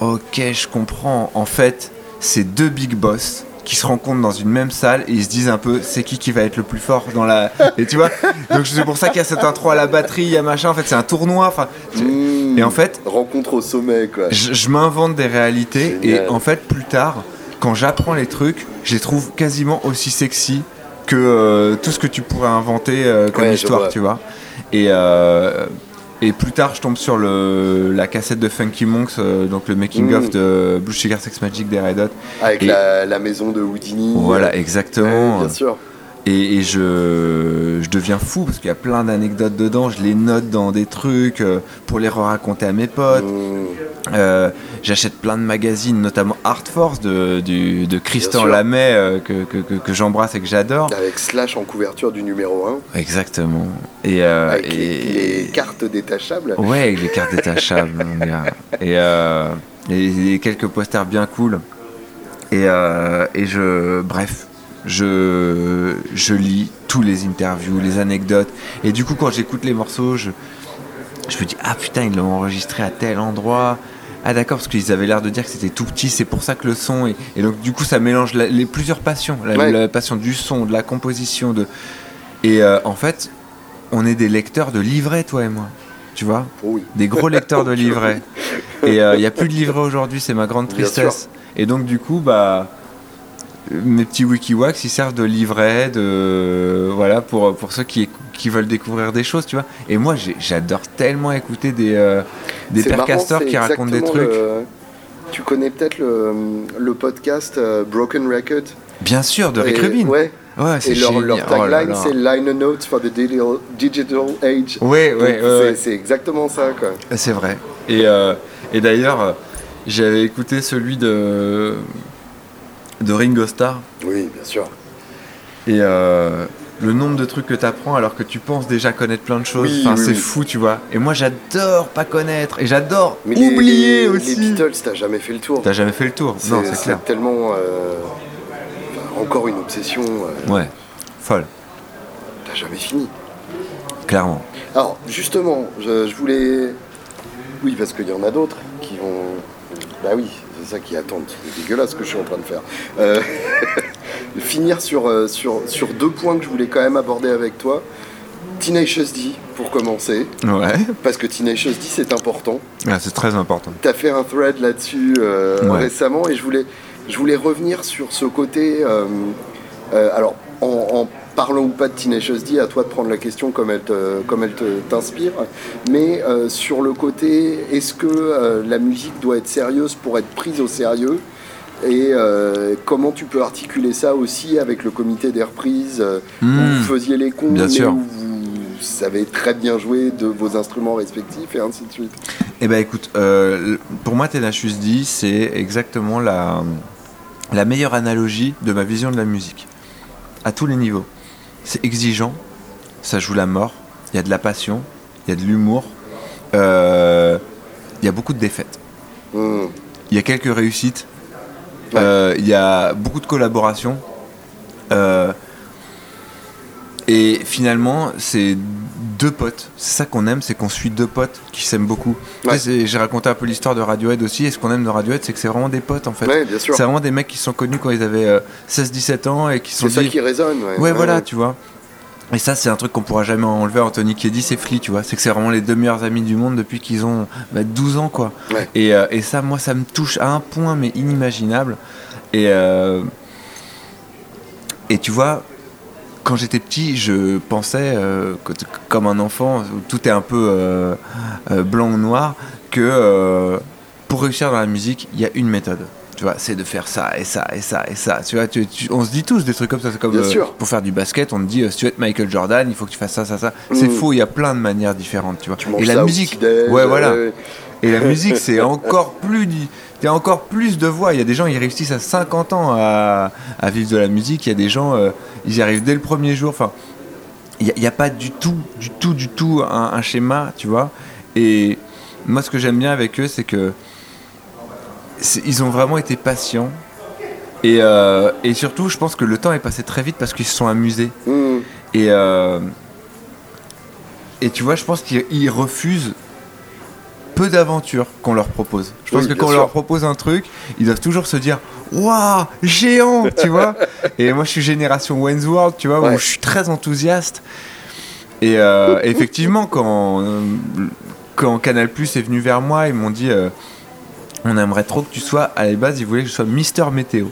ok, je comprends. En fait, c'est deux big boss qui se rencontrent dans une même salle et ils se disent un peu c'est qui qui va être le plus fort dans la et tu vois. Donc c'est pour ça qu'il y a cette intro à la batterie il y a machin en fait c'est un tournoi enfin mmh. et en fait rencontre au sommet quoi. je, m'invente des réalités et en fait plus tard quand j'apprends les trucs je les trouve quasiment aussi sexy que euh, tout ce que tu pourrais inventer euh, comme histoire tu vois. Et euh, et plus tard, je tombe sur le, la cassette de Funky Monks, euh, donc le making-of mm. de Blue Sugar Sex Magic des Red Hot. Avec la, maison de Houdini. Voilà, exactement. bien sûr. Et, je, je, deviens fou parce qu'il y a plein d'anecdotes dedans. Je les note dans des trucs euh, pour les raconter à mes potes. Mm. Euh, j'achète plein de magazines, notamment Art Force de, de Christian Lamet que, que, que, j'embrasse et que j'adore. Avec Slash en couverture du numéro 1. Exactement. Et, Avec les, cartes détachables. Ouais, les cartes détachables. Et, et, quelques posters bien cool. Et, et je. Bref je, je lis tous les interviews, les anecdotes. Et du coup, quand j'écoute les morceaux, je, je me dis Ah putain, ils l'ont enregistré à tel endroit. Ah d'accord, parce qu'ils avaient l'air de dire que c'était tout petit, c'est pour ça que le son. Et, et donc, du coup, ça mélange les plusieurs passions la, passion du son, de la composition. De... Et euh, en fait, on est des lecteurs de livrets, toi et moi. Tu vois? Des gros lecteurs de livrets. Et il euh, n'y a plus de livrets aujourd'hui, c'est ma grande tristesse. Et donc, du coup, bah mes petits WikiWax, ils servent de livret, de voilà pour pour ceux qui qui veulent découvrir des choses, tu vois. Et moi, j'adore tellement écouter des euh, des percasteurs qui racontent des trucs. tu connais peut-être le, le podcast euh, Broken Record Bien sûr, de Rick Et- Rubin. Ouais. Ouais, c'est Et leur, leur. Oh tagline, là. c'est Liner Notes for the digital, age. Ouais, Donc, ouais, ouais, c'est- ouais. Exactement ça, quoi. C'est vrai. Et, euh, et d'ailleurs, euh, j'avais écouté celui de, de Ringo Starr. Oui, bien sûr. Et euh, le nombre de trucs que tu apprends alors que tu penses déjà connaître plein de choses, Oui, enfin, oui, c'est oui. fou, tu vois. Et moi, j'adore pas connaître. Et j'adore les- oublier les, aussi. Les Beatles, t'as jamais fait le tour. T'as jamais fait le tour Non, c'est clair. tellement. euh, encore une obsession. euh, Ouais, folle, T'as jamais fini. clairement. Alors, justement, je, je voulais. Oui, parce qu'il y en a d'autres qui vont. Bah oui, c'est ça qui attendent. C'est dégueulasse ce que je suis en train de faire. Euh, Finir sur, euh, sur, sur deux points que je voulais quand même aborder avec toi. Tenacious D, pour commencer. Ouais, Parce que Tenacious D, c'est important. C'est très important. Tu as fait un thread là-dessus euh, Ouais. récemment et je voulais, je voulais revenir sur ce côté. euh, alors, en, en parlant ou pas de Tenacious D, à toi de prendre la question comme elle te- comme elle t'inspire, mais euh, sur le côté, est-ce que euh, la musique doit être sérieuse pour être prise au sérieux? Et euh, comment tu peux articuler ça aussi avec le comité des reprises? Où Hmm, vous faisiez les cons, bien mais sûr. où vous savez très bien jouer de vos instruments respectifs et ainsi de suite. Eh ben écoute, pour moi, Tenacious D, c'est exactement la, la meilleure analogie de ma vision de la musique. À tous les niveaux. C'est exigeant, ça joue la mort, il y a de la passion, il y a de l'humour, euh, il y a beaucoup de défaites. Hmm. Il y a quelques réussites, Ouais. euh, il y a beaucoup de collaborations. euh, et finalement, c'est deux potes. C'est ça qu'on aime, c'est qu'on suit deux potes qui s'aiment beaucoup. Tu Ouais. sais, c'est- J'ai raconté un peu l'histoire de Radiohead aussi. Et ce qu'on aime de Radiohead, c'est que c'est vraiment des potes en fait. Ouais. C'est vraiment des mecs qui sont connus quand ils avaient euh, 16-17 ans et qui sont C'est ça qui résonne. Ouais, Ouais, voilà, tu vois. Et ça, c'est un truc qu'on pourra jamais enlever à Anthony Kiedis et Flea, tu vois. C'est que c'est vraiment les deux meilleurs amis du monde depuis qu'ils ont bah, 12 ans, quoi. Ouais. Et, euh, et ça, moi, ça me touche à un point, mais inimaginable. Et, euh, et tu vois, quand j'étais petit, je pensais, euh, que comme un enfant, où tout est un peu euh, euh, blanc ou noir, que pour réussir dans la musique, il y a une méthode. Tu vois, c'est de faire ça et ça et ça et ça. Tu vois, tu- tu- on se dit tous des trucs comme ça. Comme Bien sûr. pour faire du basket, on te dit si tu veux être Michael Jordan, il faut que tu fasses ça, ça, ça. C'est Mm. faux. Il y a plein de manières différentes. Tu vois. Tu et la musique, ouais, voilà. Et la musique, c'est encore plus. Il y a encore plus de voix. Il y a des gens, ils réussissent à 50 ans à, à vivre de la musique. Il y a des gens, euh, ils y arrivent dès le premier jour. Enfin, il n'y a, pas du tout, du tout, du tout un, un schéma, tu vois. Et moi, ce que j'aime bien avec eux, c'est que ils ont vraiment été patients. Et, euh, et surtout, je pense que le temps est passé très vite parce qu'ils se sont amusés. Hmm. Et, euh, et tu vois, je pense qu'ils ils refusent peu d'aventures qu'on leur propose. Je pense Oui, que quand on leur propose un truc, ils doivent toujours se dire Waouh, géant Tu vois Et moi, je suis génération Wayne's World, tu vois, Ouais. où je suis très enthousiaste. Et euh, effectivement, quand, quand Canal Plus est venu vers moi, ils m'ont dit euh, On aimerait trop que tu sois, à la base, ils voulaient que je sois Mister Météo.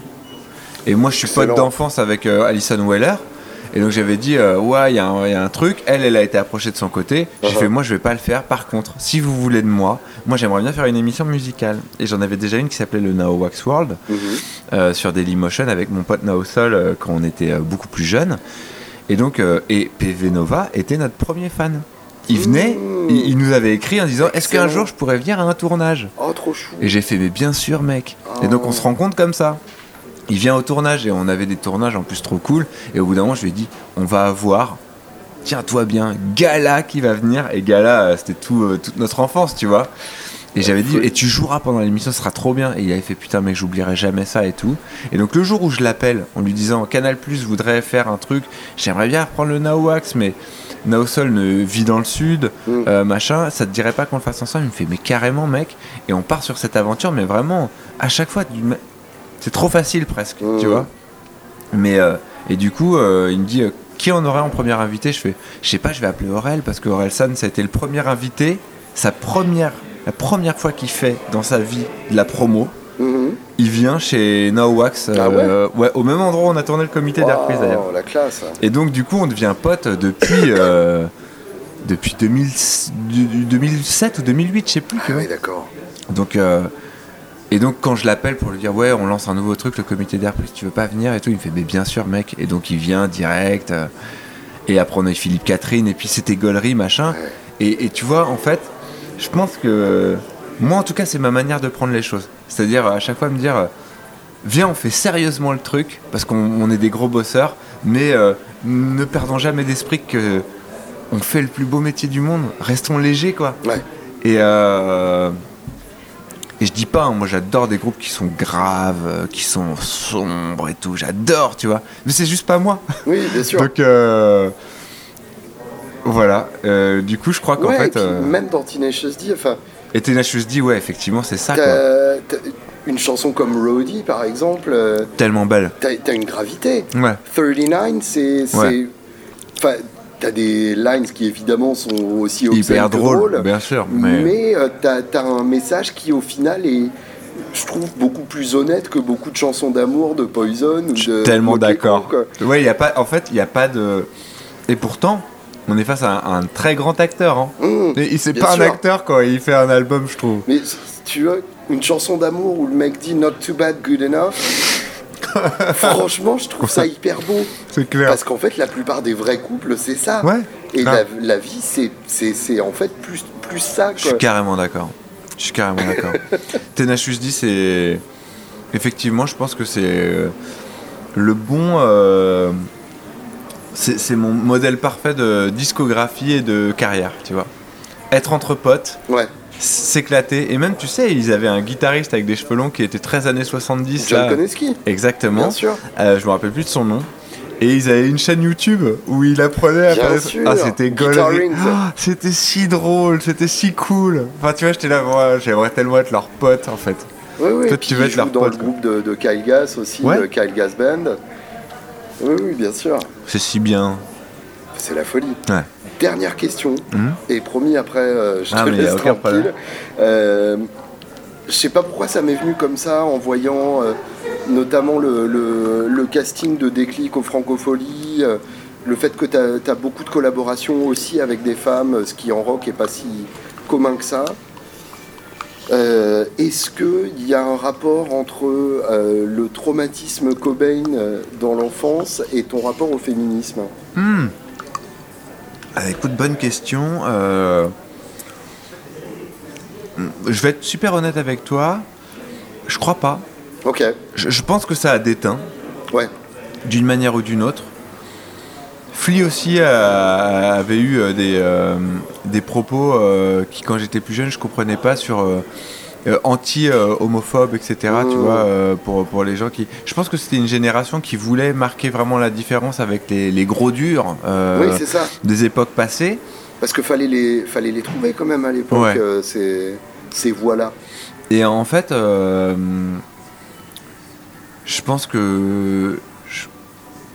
Et moi, je suis pote d'enfance avec euh, Alison Weller. Et donc j'avais dit, euh, ouais, il y, a un- il y a un truc. Elle, elle a été approchée de son côté. J'ai Uh-huh. fait, moi, je vais pas le faire. Par contre, si vous voulez de moi, moi, j'aimerais bien faire une émission musicale. Et j'en avais déjà une qui s'appelait le Nao Wax World Mhm. euh, sur Dailymotion avec mon pote Nao Sol euh, quand on était euh, beaucoup plus jeunes. Et donc, euh, et PV Nova était notre premier fan. Il venait, Mmh. il, il nous avait écrit en disant, est-ce qu'un jour je pourrais venir à un tournage? Oh, trop chou. et j'ai fait, mais bien sûr, mec. Et donc, on se rend compte comme ça. Il vient au tournage et on avait des tournages en plus trop cool. Et au bout d'un moment, je lui ai dit, on va avoir, tiens-toi bien, Gala qui va venir. Et Gala, euh, c'était tout, euh, toute notre enfance, tu vois. Et j'avais dit, et tu joueras pendant l'émission, ce sera trop bien. Et il avait fait, putain, mec, j'oublierai jamais ça et tout. Et donc, le jour où je l'appelle en lui disant, Canal Plus voudrait faire un truc, j'aimerais bien reprendre le Naowax, mais Naosol ne vit dans le sud, Mm. euh, machin, ça te dirait pas qu'on le fasse ensemble? Il me fait, mais carrément, mec. Et on part sur cette aventure, mais vraiment, à chaque fois, c'est trop facile presque, tu vois. Mais, euh, et du coup, euh, il me dit, euh, qui on aurait en premier invité? Je fais, je sais pas, je vais appeler Aurel, parce que Aurel San, ça a été le premier invité, sa première, la première fois qu'il fait dans sa vie de la promo. Mhm. Il vient chez No Wax, Ah euh, ouais, au même endroit où on a tourné le comité reprises d'ailleurs. Wow, la classe. Et donc du coup on devient pote depuis depuis 2000 du- du 2007 ou 2008 je sais plus Ah oui, d'accord. Donc euh, Et donc quand je l'appelle pour lui dire ouais on lance un nouveau truc le comité d'air tu veux pas venir et tout il me fait mais bien sûr mec. Et donc il vient direct euh, et après on a eu Philippe Catherine et puis c'était Gollery machin. Et, et tu vois en fait je pense que moi en tout cas c'est ma manière de prendre les choses. C'est à chaque fois me dire euh, viens on fait sérieusement le truc parce qu'on on est des gros bosseurs mais euh, ne perdons jamais d'esprit que on fait le plus beau métier du monde. Restons légers quoi. Ouais. et euh, et je dis pas, hein, moi j'adore des groupes qui sont graves, euh, qui sont sombres et tout, j'adore, tu vois. Mais c'est juste pas moi. Oui, bien sûr. Donc euh, voilà. Euh, du coup, je crois qu'en ouais, fait, puis euh, même dans Teenage D, enfin, et Tenacious D, ouais, effectivement, c'est ça quoi. t'as- t'as une chanson comme Roadie, par exemple, Tellement belle. t'as t'as une gravité. Ouais. 39, c'est. c'est- Ouais. Enfin, t'as des lines qui évidemment sont aussi Hyper que drôle, drôles, bien sûr. Mais, mais, euh, t'as un message qui au final est, je trouve, beaucoup plus honnête que beaucoup de chansons d'amour de Poison ou je suis de tellement d'accord. Ouais, il y a pas. En fait, il y a pas de. Et pourtant, on est face à un, un très grand acteur. Hein. Mmh. Et il c'est pas sûr. un acteur quand il fait un album, je trouve. Mais tu vois, une chanson d'amour où le mec dit Not too bad, good enough. Franchement, je trouve ça hyper beau. C'est clair. Parce qu'en fait, la plupart des vrais couples, c'est ça. Ouais. Et la, la vie, c'est- c'est c'est en fait plus, plus ça. Je suis Quoi. carrément d'accord. Je suis carrément d'accord. Tenacious D, c'est. Effectivement, je pense que c'est euh, le bon. euh, C'est c'est mon modèle parfait de discographie et de carrière, tu vois. Être entre potes, Ouais. S'éclater. Et même, tu sais, ils avaient un guitariste avec des cheveux longs qui était très années 70. John là. Koneski, Exactement. bien sûr. Euh, je me rappelle plus de son nom. Et ils avaient une chaîne YouTube où il apprenait à faire. Ah, c'était. Ah, c'était si drôle, c'était si cool. Enfin, tu vois, j'étais là, moi, j'aimerais tellement être leur pote en fait. Oui, oui. Toi, tu il être leur dans pote, le groupe de, de Kyle Gass aussi, Ouais. le Kyle Gass Band. Oui, oui, bien sûr. C'est si bien. C'est la folie. Ouais. Dernière question. Mhm. Et promis, après, euh, je Ah, te laisse tranquille. Euh, je sais pas pourquoi ça m'est venu comme ça en voyant euh, notamment le, le- le casting de Déclic aux Francopholies, euh, le fait que tu as, beaucoup de collaborations aussi avec des femmes, ce qui en rock est pas si commun que ça. Euh, Est-ce qu'il y a un rapport entre euh, le traumatisme Cobain dans l'enfance et ton rapport au féminisme? Hmm. Ah, écoute, bonne question. Euh, Je vais être super honnête avec toi. Je crois pas. Ok, Je, je pense que ça a déteint. ouais, d'une manière ou d'une autre. Flea aussi euh, avait eu euh, des, euh, des propos euh, qui, quand j'étais plus jeune, je comprenais pas sur euh, euh, anti-homophobe, etc. Tu Mmh. vois, euh, pour, pour les gens qui. Je pense que c'était une génération qui voulait marquer vraiment la différence avec les, les gros durs euh, oui, c'est ça. des époques passées. Parce qu'il fallait les, fallait les trouver quand même à l'époque, Ouais. ces, ces voix-là. Et en fait, je pense que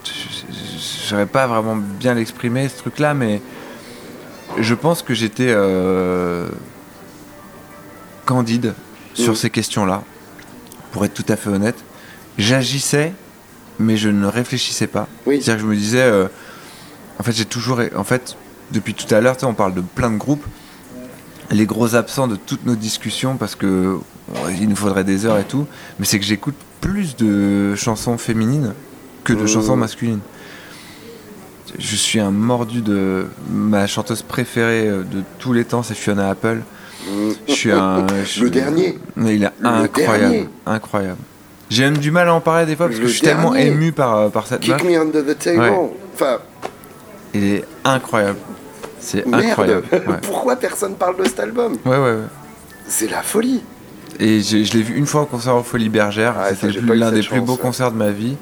je n'aurais pas vraiment bien l'exprimer ce truc-là, mais je pense que j'étais candide sur Mhm. ces questions-là, pour être tout à fait honnête. J'agissais, mais je ne réfléchissais pas. Oui. C'est-à-dire que je me disais, euh, en fait, j'ai toujours, en fait, depuis tout à l'heure, on parle de plein de groupes. Les gros absents de toutes nos discussions, parce que bon, il nous faudrait des heures et tout, mais c'est que j'écoute plus de chansons féminines que de Mmh. chansons masculines. Je suis un mordu de ma chanteuse préférée euh, de tous les temps, c'est Fiona Apple. Je suis un. je- Le dernier. Mais il est Le incroyable, dernier. incroyable. J'ai même du mal à en parler des fois parce Le que je suis tellement ému par, euh, par cette Kick me under the table. Ouais. Enfin, Il est incroyable. C'est merde. incroyable. Ouais. Pourquoi personne parle de cet album ouais, ouais, ouais. C'est la folie. Et je l'ai vu une fois au concert au Folie Bergère. Ah, C'était l'un des plus beaux ouais. concerts de ma vie.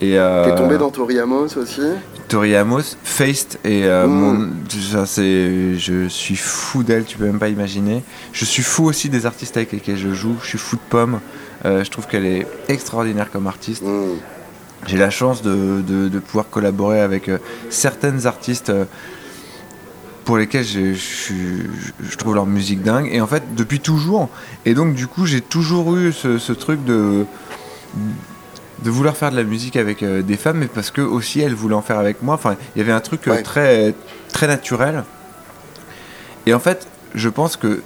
Et euh, T'es tombé dans Tori Amos aussi Tori Amos, Faced et euh, Mm. mon, ça, c'est, je suis fou d'elle, tu peux même pas imaginer. Je suis fou aussi des artistes avec lesquels je joue. Je suis fou de Pomme. Euh, je trouve qu'elle est extraordinaire comme artiste. Hmm. J'ai la chance de, de- de pouvoir collaborer avec euh, certaines artistes pour lesquels je, je suis- je trouve leur musique dingue. Et en fait, depuis toujours. Et donc, du coup, j'ai toujours eu ce, ce truc de, de vouloir faire de la musique avec euh, des femmes, mais parce que aussi elles voulaient en faire avec moi. Enfin, il y avait un truc euh, Ouais. très, très naturel. Et en fait, je pense que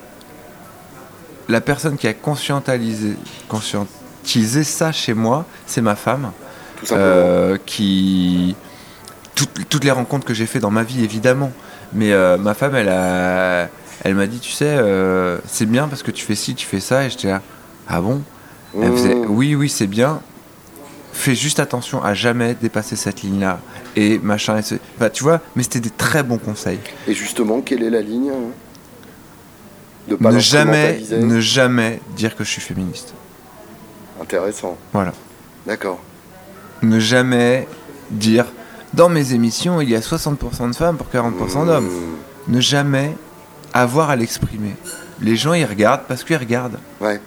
la personne qui a conscientisé, conscientisé ça chez moi, c'est ma femme. Tout. Euh, qui toutes, toutes les rencontres que j'ai fait dans ma vie évidemment mais euh, ma femme elle a elle m'a dit tu sais c'est bien parce que tu fais ci tu fais ça et j'étais là ah bon? Elle Mmh. faisait oui oui c'est bien fais juste attention à jamais dépasser cette ligne là et machin et ce- enfin, tu vois mais c'était des très bons conseils Et justement, quelle est la ligne hein De pas ne jamais ne jamais dire que je suis féministe Intéressant. voilà D'accord. ne jamais dire dans mes émissions il y a 60% de femmes pour 40% d'hommes Mmh. ne jamais avoir à l'exprimer. Les gens ils regardent parce qu'ils regardent. Ouais.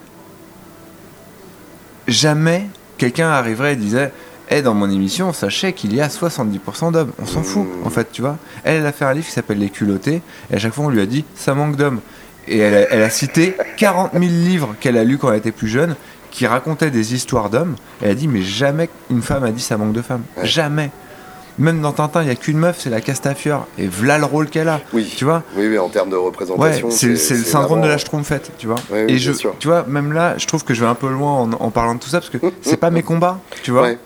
Jamais quelqu'un arriverait et disait Eh, dans mon émission, sachez qu'il y a 70% d'hommes. On s'en fout, en fait, tu vois. Elle, elle a fait un livre qui s'appelle Les culottés, et à chaque fois on lui a dit Ça manque d'hommes. Et elle a, elle a cité 40 000 livres qu'elle a lus quand elle était plus jeune qui racontaient des histoires d'hommes. Elle a dit Mais jamais une femme a dit ça manque de femmes. Jamais. Même dans Tintin, il n'y a qu'une meuf, c'est la Castafiore. Et voilà le rôle qu'elle a. Oui. Tu vois Oui, oui, en termes de Ouais, représentation. c'est c'est le syndrome de la schtroumpfette, tu vois. Ouais, oui, et je, sûr. tu vois, même là, je trouve que je vais un peu loin en, en parlant de tout ça parce que c'est pas mes combats, tu vois. Ouais.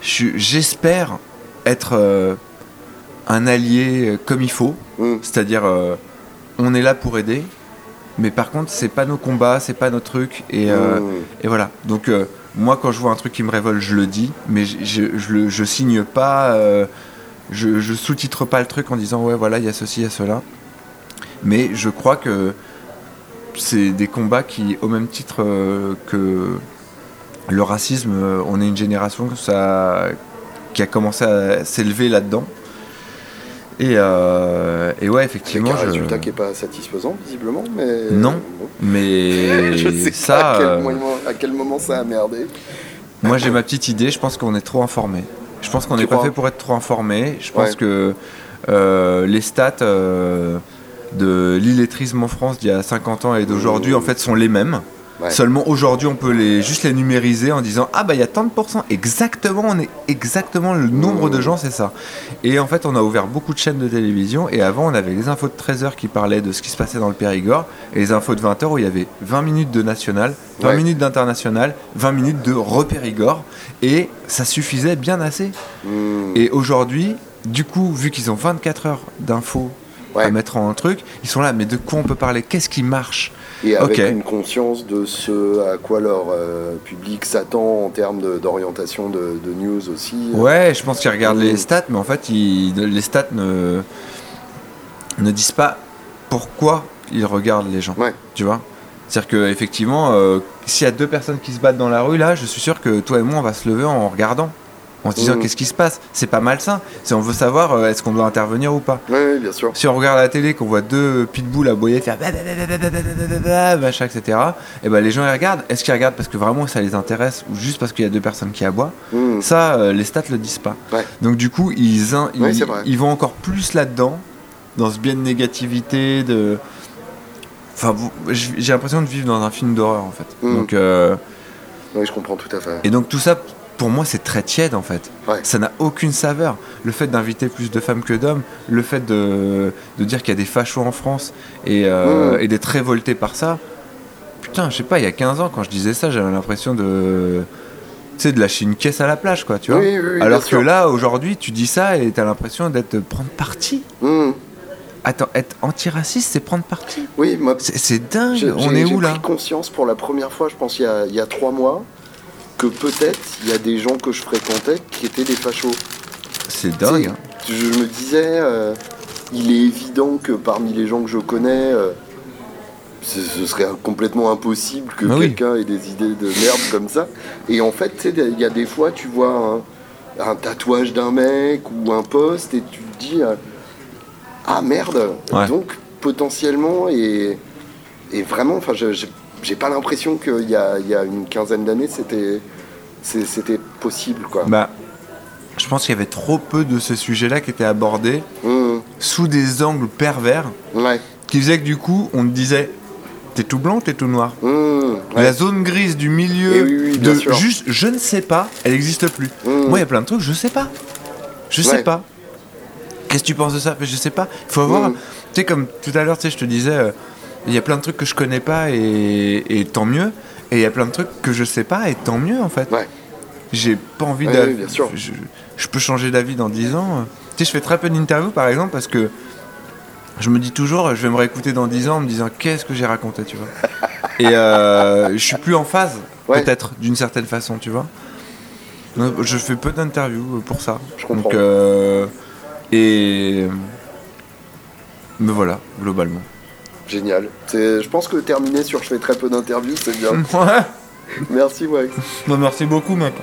J'espère être euh, un allié euh, comme il faut, Mmh. c'est-à-dire euh, on est là pour aider, mais par contre c'est pas nos combats, c'est pas nos trucs et, euh, Mmh. et voilà. Donc moi quand je vois un truc qui me révolte, je le dis, mais je, je, signe pas, euh, je, je sous-titre pas le truc en disant ouais voilà il y a ceci, il y a cela. Mais je crois que c'est des combats qui, au même titre euh, que le racisme, euh, on est une génération qui a commencé à s'élever là-dedans. Et, euh, et ouais, Avec effectivement, un je- résultat qui n'est pas satisfaisant, visiblement. Mais... Non. Bon. mais Je sais ça, pas à quel, euh, moment, à quel moment ça a merdé. moi j'ai ma petite idée, je pense qu'on est trop informé. Je pense qu'on n'est pas fait pour être trop informé. Je pense Ouais. que euh, les stats euh, de l'illettrisme en France d'il y a 50 ans et d'aujourd'hui Mmh. en fait sont les mêmes. Ouais. Seulement aujourd'hui on peut les, juste les numériser en disant ah bah il y a tant de pourcents. Exactement, on est exactement le nombre de Mmh. gens c'est ça. Et en fait on a ouvert beaucoup de chaînes de télévision et avant on avait les infos de 13h qui parlaient de ce qui se passait dans le Périgord et les infos de 20h où il y avait 20 minutes de national, 20 Ouais. minutes d'international, 20 minutes de repérigord et ça suffisait bien assez. Mmh. Et aujourd'hui, du coup, vu qu'ils ont 24 heures d'infos à mettre en truc, ils sont là, mais de quoi on peut parler? Qu'est-ce qui marche? Et avec une conscience de ce à quoi leur euh, public s'attend en termes d'orientation de, de news aussi. Ouais, je pense qu'ils regardent les stats, mais en fait, ils- les stats ne, ne disent pas pourquoi ils regardent les gens. Ouais. Tu vois? C'est-à-dire qu'effectivement, s'il y a deux personnes qui se battent dans la rue, là, je suis sûr que toi et moi, on va se lever en regardant. En se disant Mm. qu'est-ce qui se passe C'est pas malsain. Si on veut savoir euh, est-ce qu'on doit intervenir ou pas. Ouais, bien sûr. Si on regarde la télé, qu'on voit deux pitbulls aboyer, faire machin, etc., et ben les gens ils regardent. Est-ce qu'ils regardent parce que vraiment ça les intéresse ou juste parce qu'il y a deux personnes qui aboient Mmh. Ça, euh, les stats le disent pas. Ouais. Donc du coup, ils, in- ils, vont encore plus là-dedans, dans ce biais de négativité, de. Enfin, j'ai l'impression de vivre dans un film d'horreur en fait. Mm. Donc, euh, Oui, je comprends tout à fait. et donc tout ça, pour moi, c'est très tiède en fait. Ouais. Ça n'a aucune saveur. Le fait d'inviter plus de femmes que d'hommes, le fait de, de dire qu'il y a des fachos en France et, euh, et d'être révolté par ça. Putain, je sais pas, il y a 15 ans, quand je disais ça, j'avais l'impression de. Tu sais, de lâcher une caisse à la plage, quoi, tu vois. Oui, oui, oui, Alors que sûr. là, aujourd'hui, tu dis ça et t'as l'impression d'être prendre parti. Mmh. Attends, être antiraciste, c'est prendre parti. Oui, moi, C'est dingue. j'ai- On j'ai- est j'ai où là? pris conscience pour la première fois, je pense, il y a, il y a trois mois, que peut-être il y a des gens que je fréquentais qui étaient des fachos. C'est dingue. hein. Je me disais, euh, il est évident que parmi les gens que je connais, euh, ce, serait complètement impossible que Ah oui. quelqu'un ait des idées de merde comme ça. Et en fait, tu sais, il y a des fois, tu vois un, un tatouage d'un mec ou un poste et tu te dis, euh, ah merde, Ouais. donc potentiellement, et, et vraiment, enfin, je- j'ai pas l'impression qu'il y a, il y a une quinzaine d'années, c'était c'était possible, quoi. Bah, je pense qu'il y avait trop peu de ces sujets-là qui étaient abordés Mmh, sous des angles pervers ouais. qui faisaient que du coup, on te disait T'es tout blanc, t'es tout noir? Mmh, ouais. La zone grise du milieu Eh oui, oui, bien de sûr. juste je ne sais pas, elle n'existe plus. Mmh. Moi, il y a plein de trucs, je sais pas. Je Ouais. sais pas. Qu'est-ce que tu penses de ça? Je sais pas. Il faut avoir. Mmh. Tu sais, comme tout à l'heure, tu sais, je te disais. euh, il y a plein de trucs que je connais pas et, et tant mieux. Et il y a plein de trucs que je sais pas et tant mieux en fait. Ouais. J'ai pas envie Ouais, d'av- ouais, bien sûr. Je, je peux changer d'avis dans 10 ans. Tu sais, je fais très peu d'interviews par exemple parce que je me dis toujours, je vais me réécouter dans 10 ans en me disant qu'est-ce que j'ai raconté, tu vois. Et euh, je suis plus en phase, Ouais. peut-être, d'une certaine façon, tu vois. Donc, Je fais peu d'interviews pour ça. Je comprends. Donc, euh, et. Mais voilà, globalement. Génial. C'est- Je pense que terminer sur je fais très peu d'interviews, c'est bien. Ouais. Merci Wax. Bah, merci beaucoup, mec.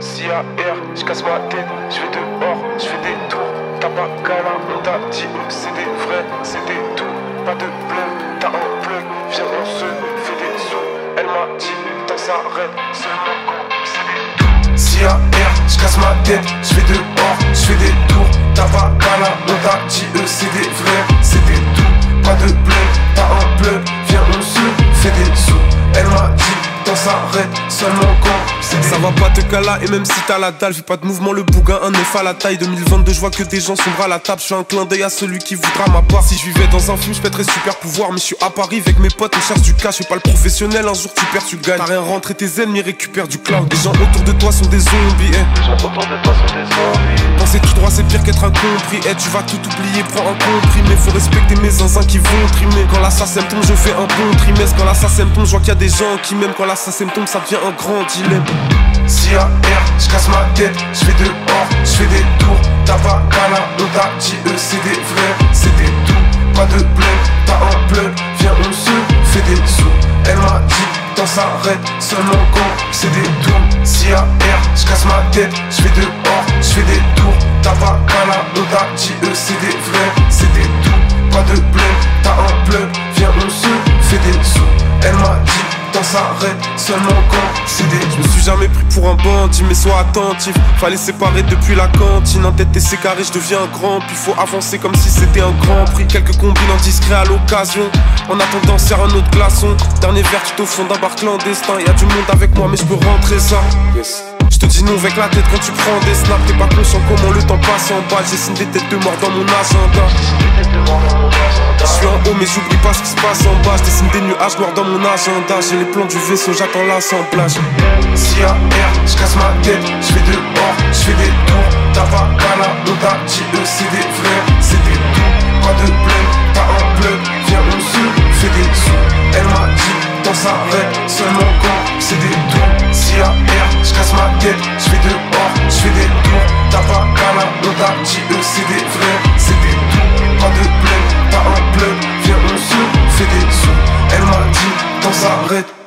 Si à R, je casse ma tête, je vais dehors, je fais des tours. T'as pas câlin, on t'a dit oh, c'est des vrais, c'est des tout. Pas de bleu, t'as viens on se fait des sous. Elle m'a dit, t'en s'arrête, seulement quand c'est des tout. Si à R, je casse ma tête, je vais dehors, je fais des tours. T'as pas câlin, on t'a dit eux c'est des vrais, Ça va pas te cala et même si t'as la dalle, fais pas de mouvement, le bougain, un œuf à la taille. 2022, je vois que des gens sombres à la table. Je fais un clin d'œil à celui qui voudra ma part. Si je vivais dans un film, je pèterais super pouvoir. Mais je suis à Paris avec mes potes, on cherche du cash. Je suis pas le professionnel, un jour tu perds, tu gagnes. T'as rien rentré, tes ennemis récupèrent du cloud. Les gens autour de toi sont des zombies. eh. Penser tout droit, c'est pire qu'être incompris. Eh, tu vas tout oublier, prends un comprimé. Faut respecter mes zinzins qui vont trimer. Quand l'assassin tombe, je fais un bon trimestre. Quand l'assassin tombe, je vois qu'il y a des gens qui m'aiment. Quand l'assassin tombe, ça devient un grand dilemme. Si à je casse ma tête, je vais dehors, je fais des tours. T'as pas t'a dit eux c'est des vrais, c'est des tout. Pas de bleu, t'as un plug, viens on se fait des sous. Elle m'a dit, t'en s'arrête, seulement quand c'est des tours. Si à je casse ma tête, je vais dehors, je fais des tours. T'as pas t'a dit eux c'est des vrais, c'est des tout. Pas de bleu, t'as un plug, viens on se fait des sous. Elle m'a dit, s'arrête, seulement quand c'est des Je me suis jamais pris pour un bandit, mais sois attentif. Fallait séparer depuis la cantine. En tête et c'est carré, je deviens grand. Puis faut avancer comme si c'était un grand prix. Quelques combines en discret à l'occasion. En attendant, serre un autre glaçon. Dernier verre, tu au fond d'un bar clandestin. Y a du monde avec moi, mais je peux rentrer ça. Dis-nous avec la tête quand tu prends des snaps, t'es pas conscient comment le temps passe en bas. J'essine des têtes de mort dans mon agenda. Je suis en haut mais j'oublie pas ce qui se passe en bas. Je dessine des nuages noirs dans mon agenda. J'ai les plans du vaisseau, j'attends l'assemblage. Si à R, je casse ma tête, je fais dehors, je fais des tours. T'as pas qu'à la monta, eux c'est des frères, c'est des tours. Pas de bleu, t'as un bleu, viens on se fait des sous. Elle m'a dit dans sa rêve, seulement quand c'est des tours ma gueule, je fais de bord, je fais des tours. T'as pas canard, dans ta c'est des vrais, c'est des tours. Pas de plaine, pas en bleu, viens on se fait des sous. Elle m'a dit, t'en s'arrête.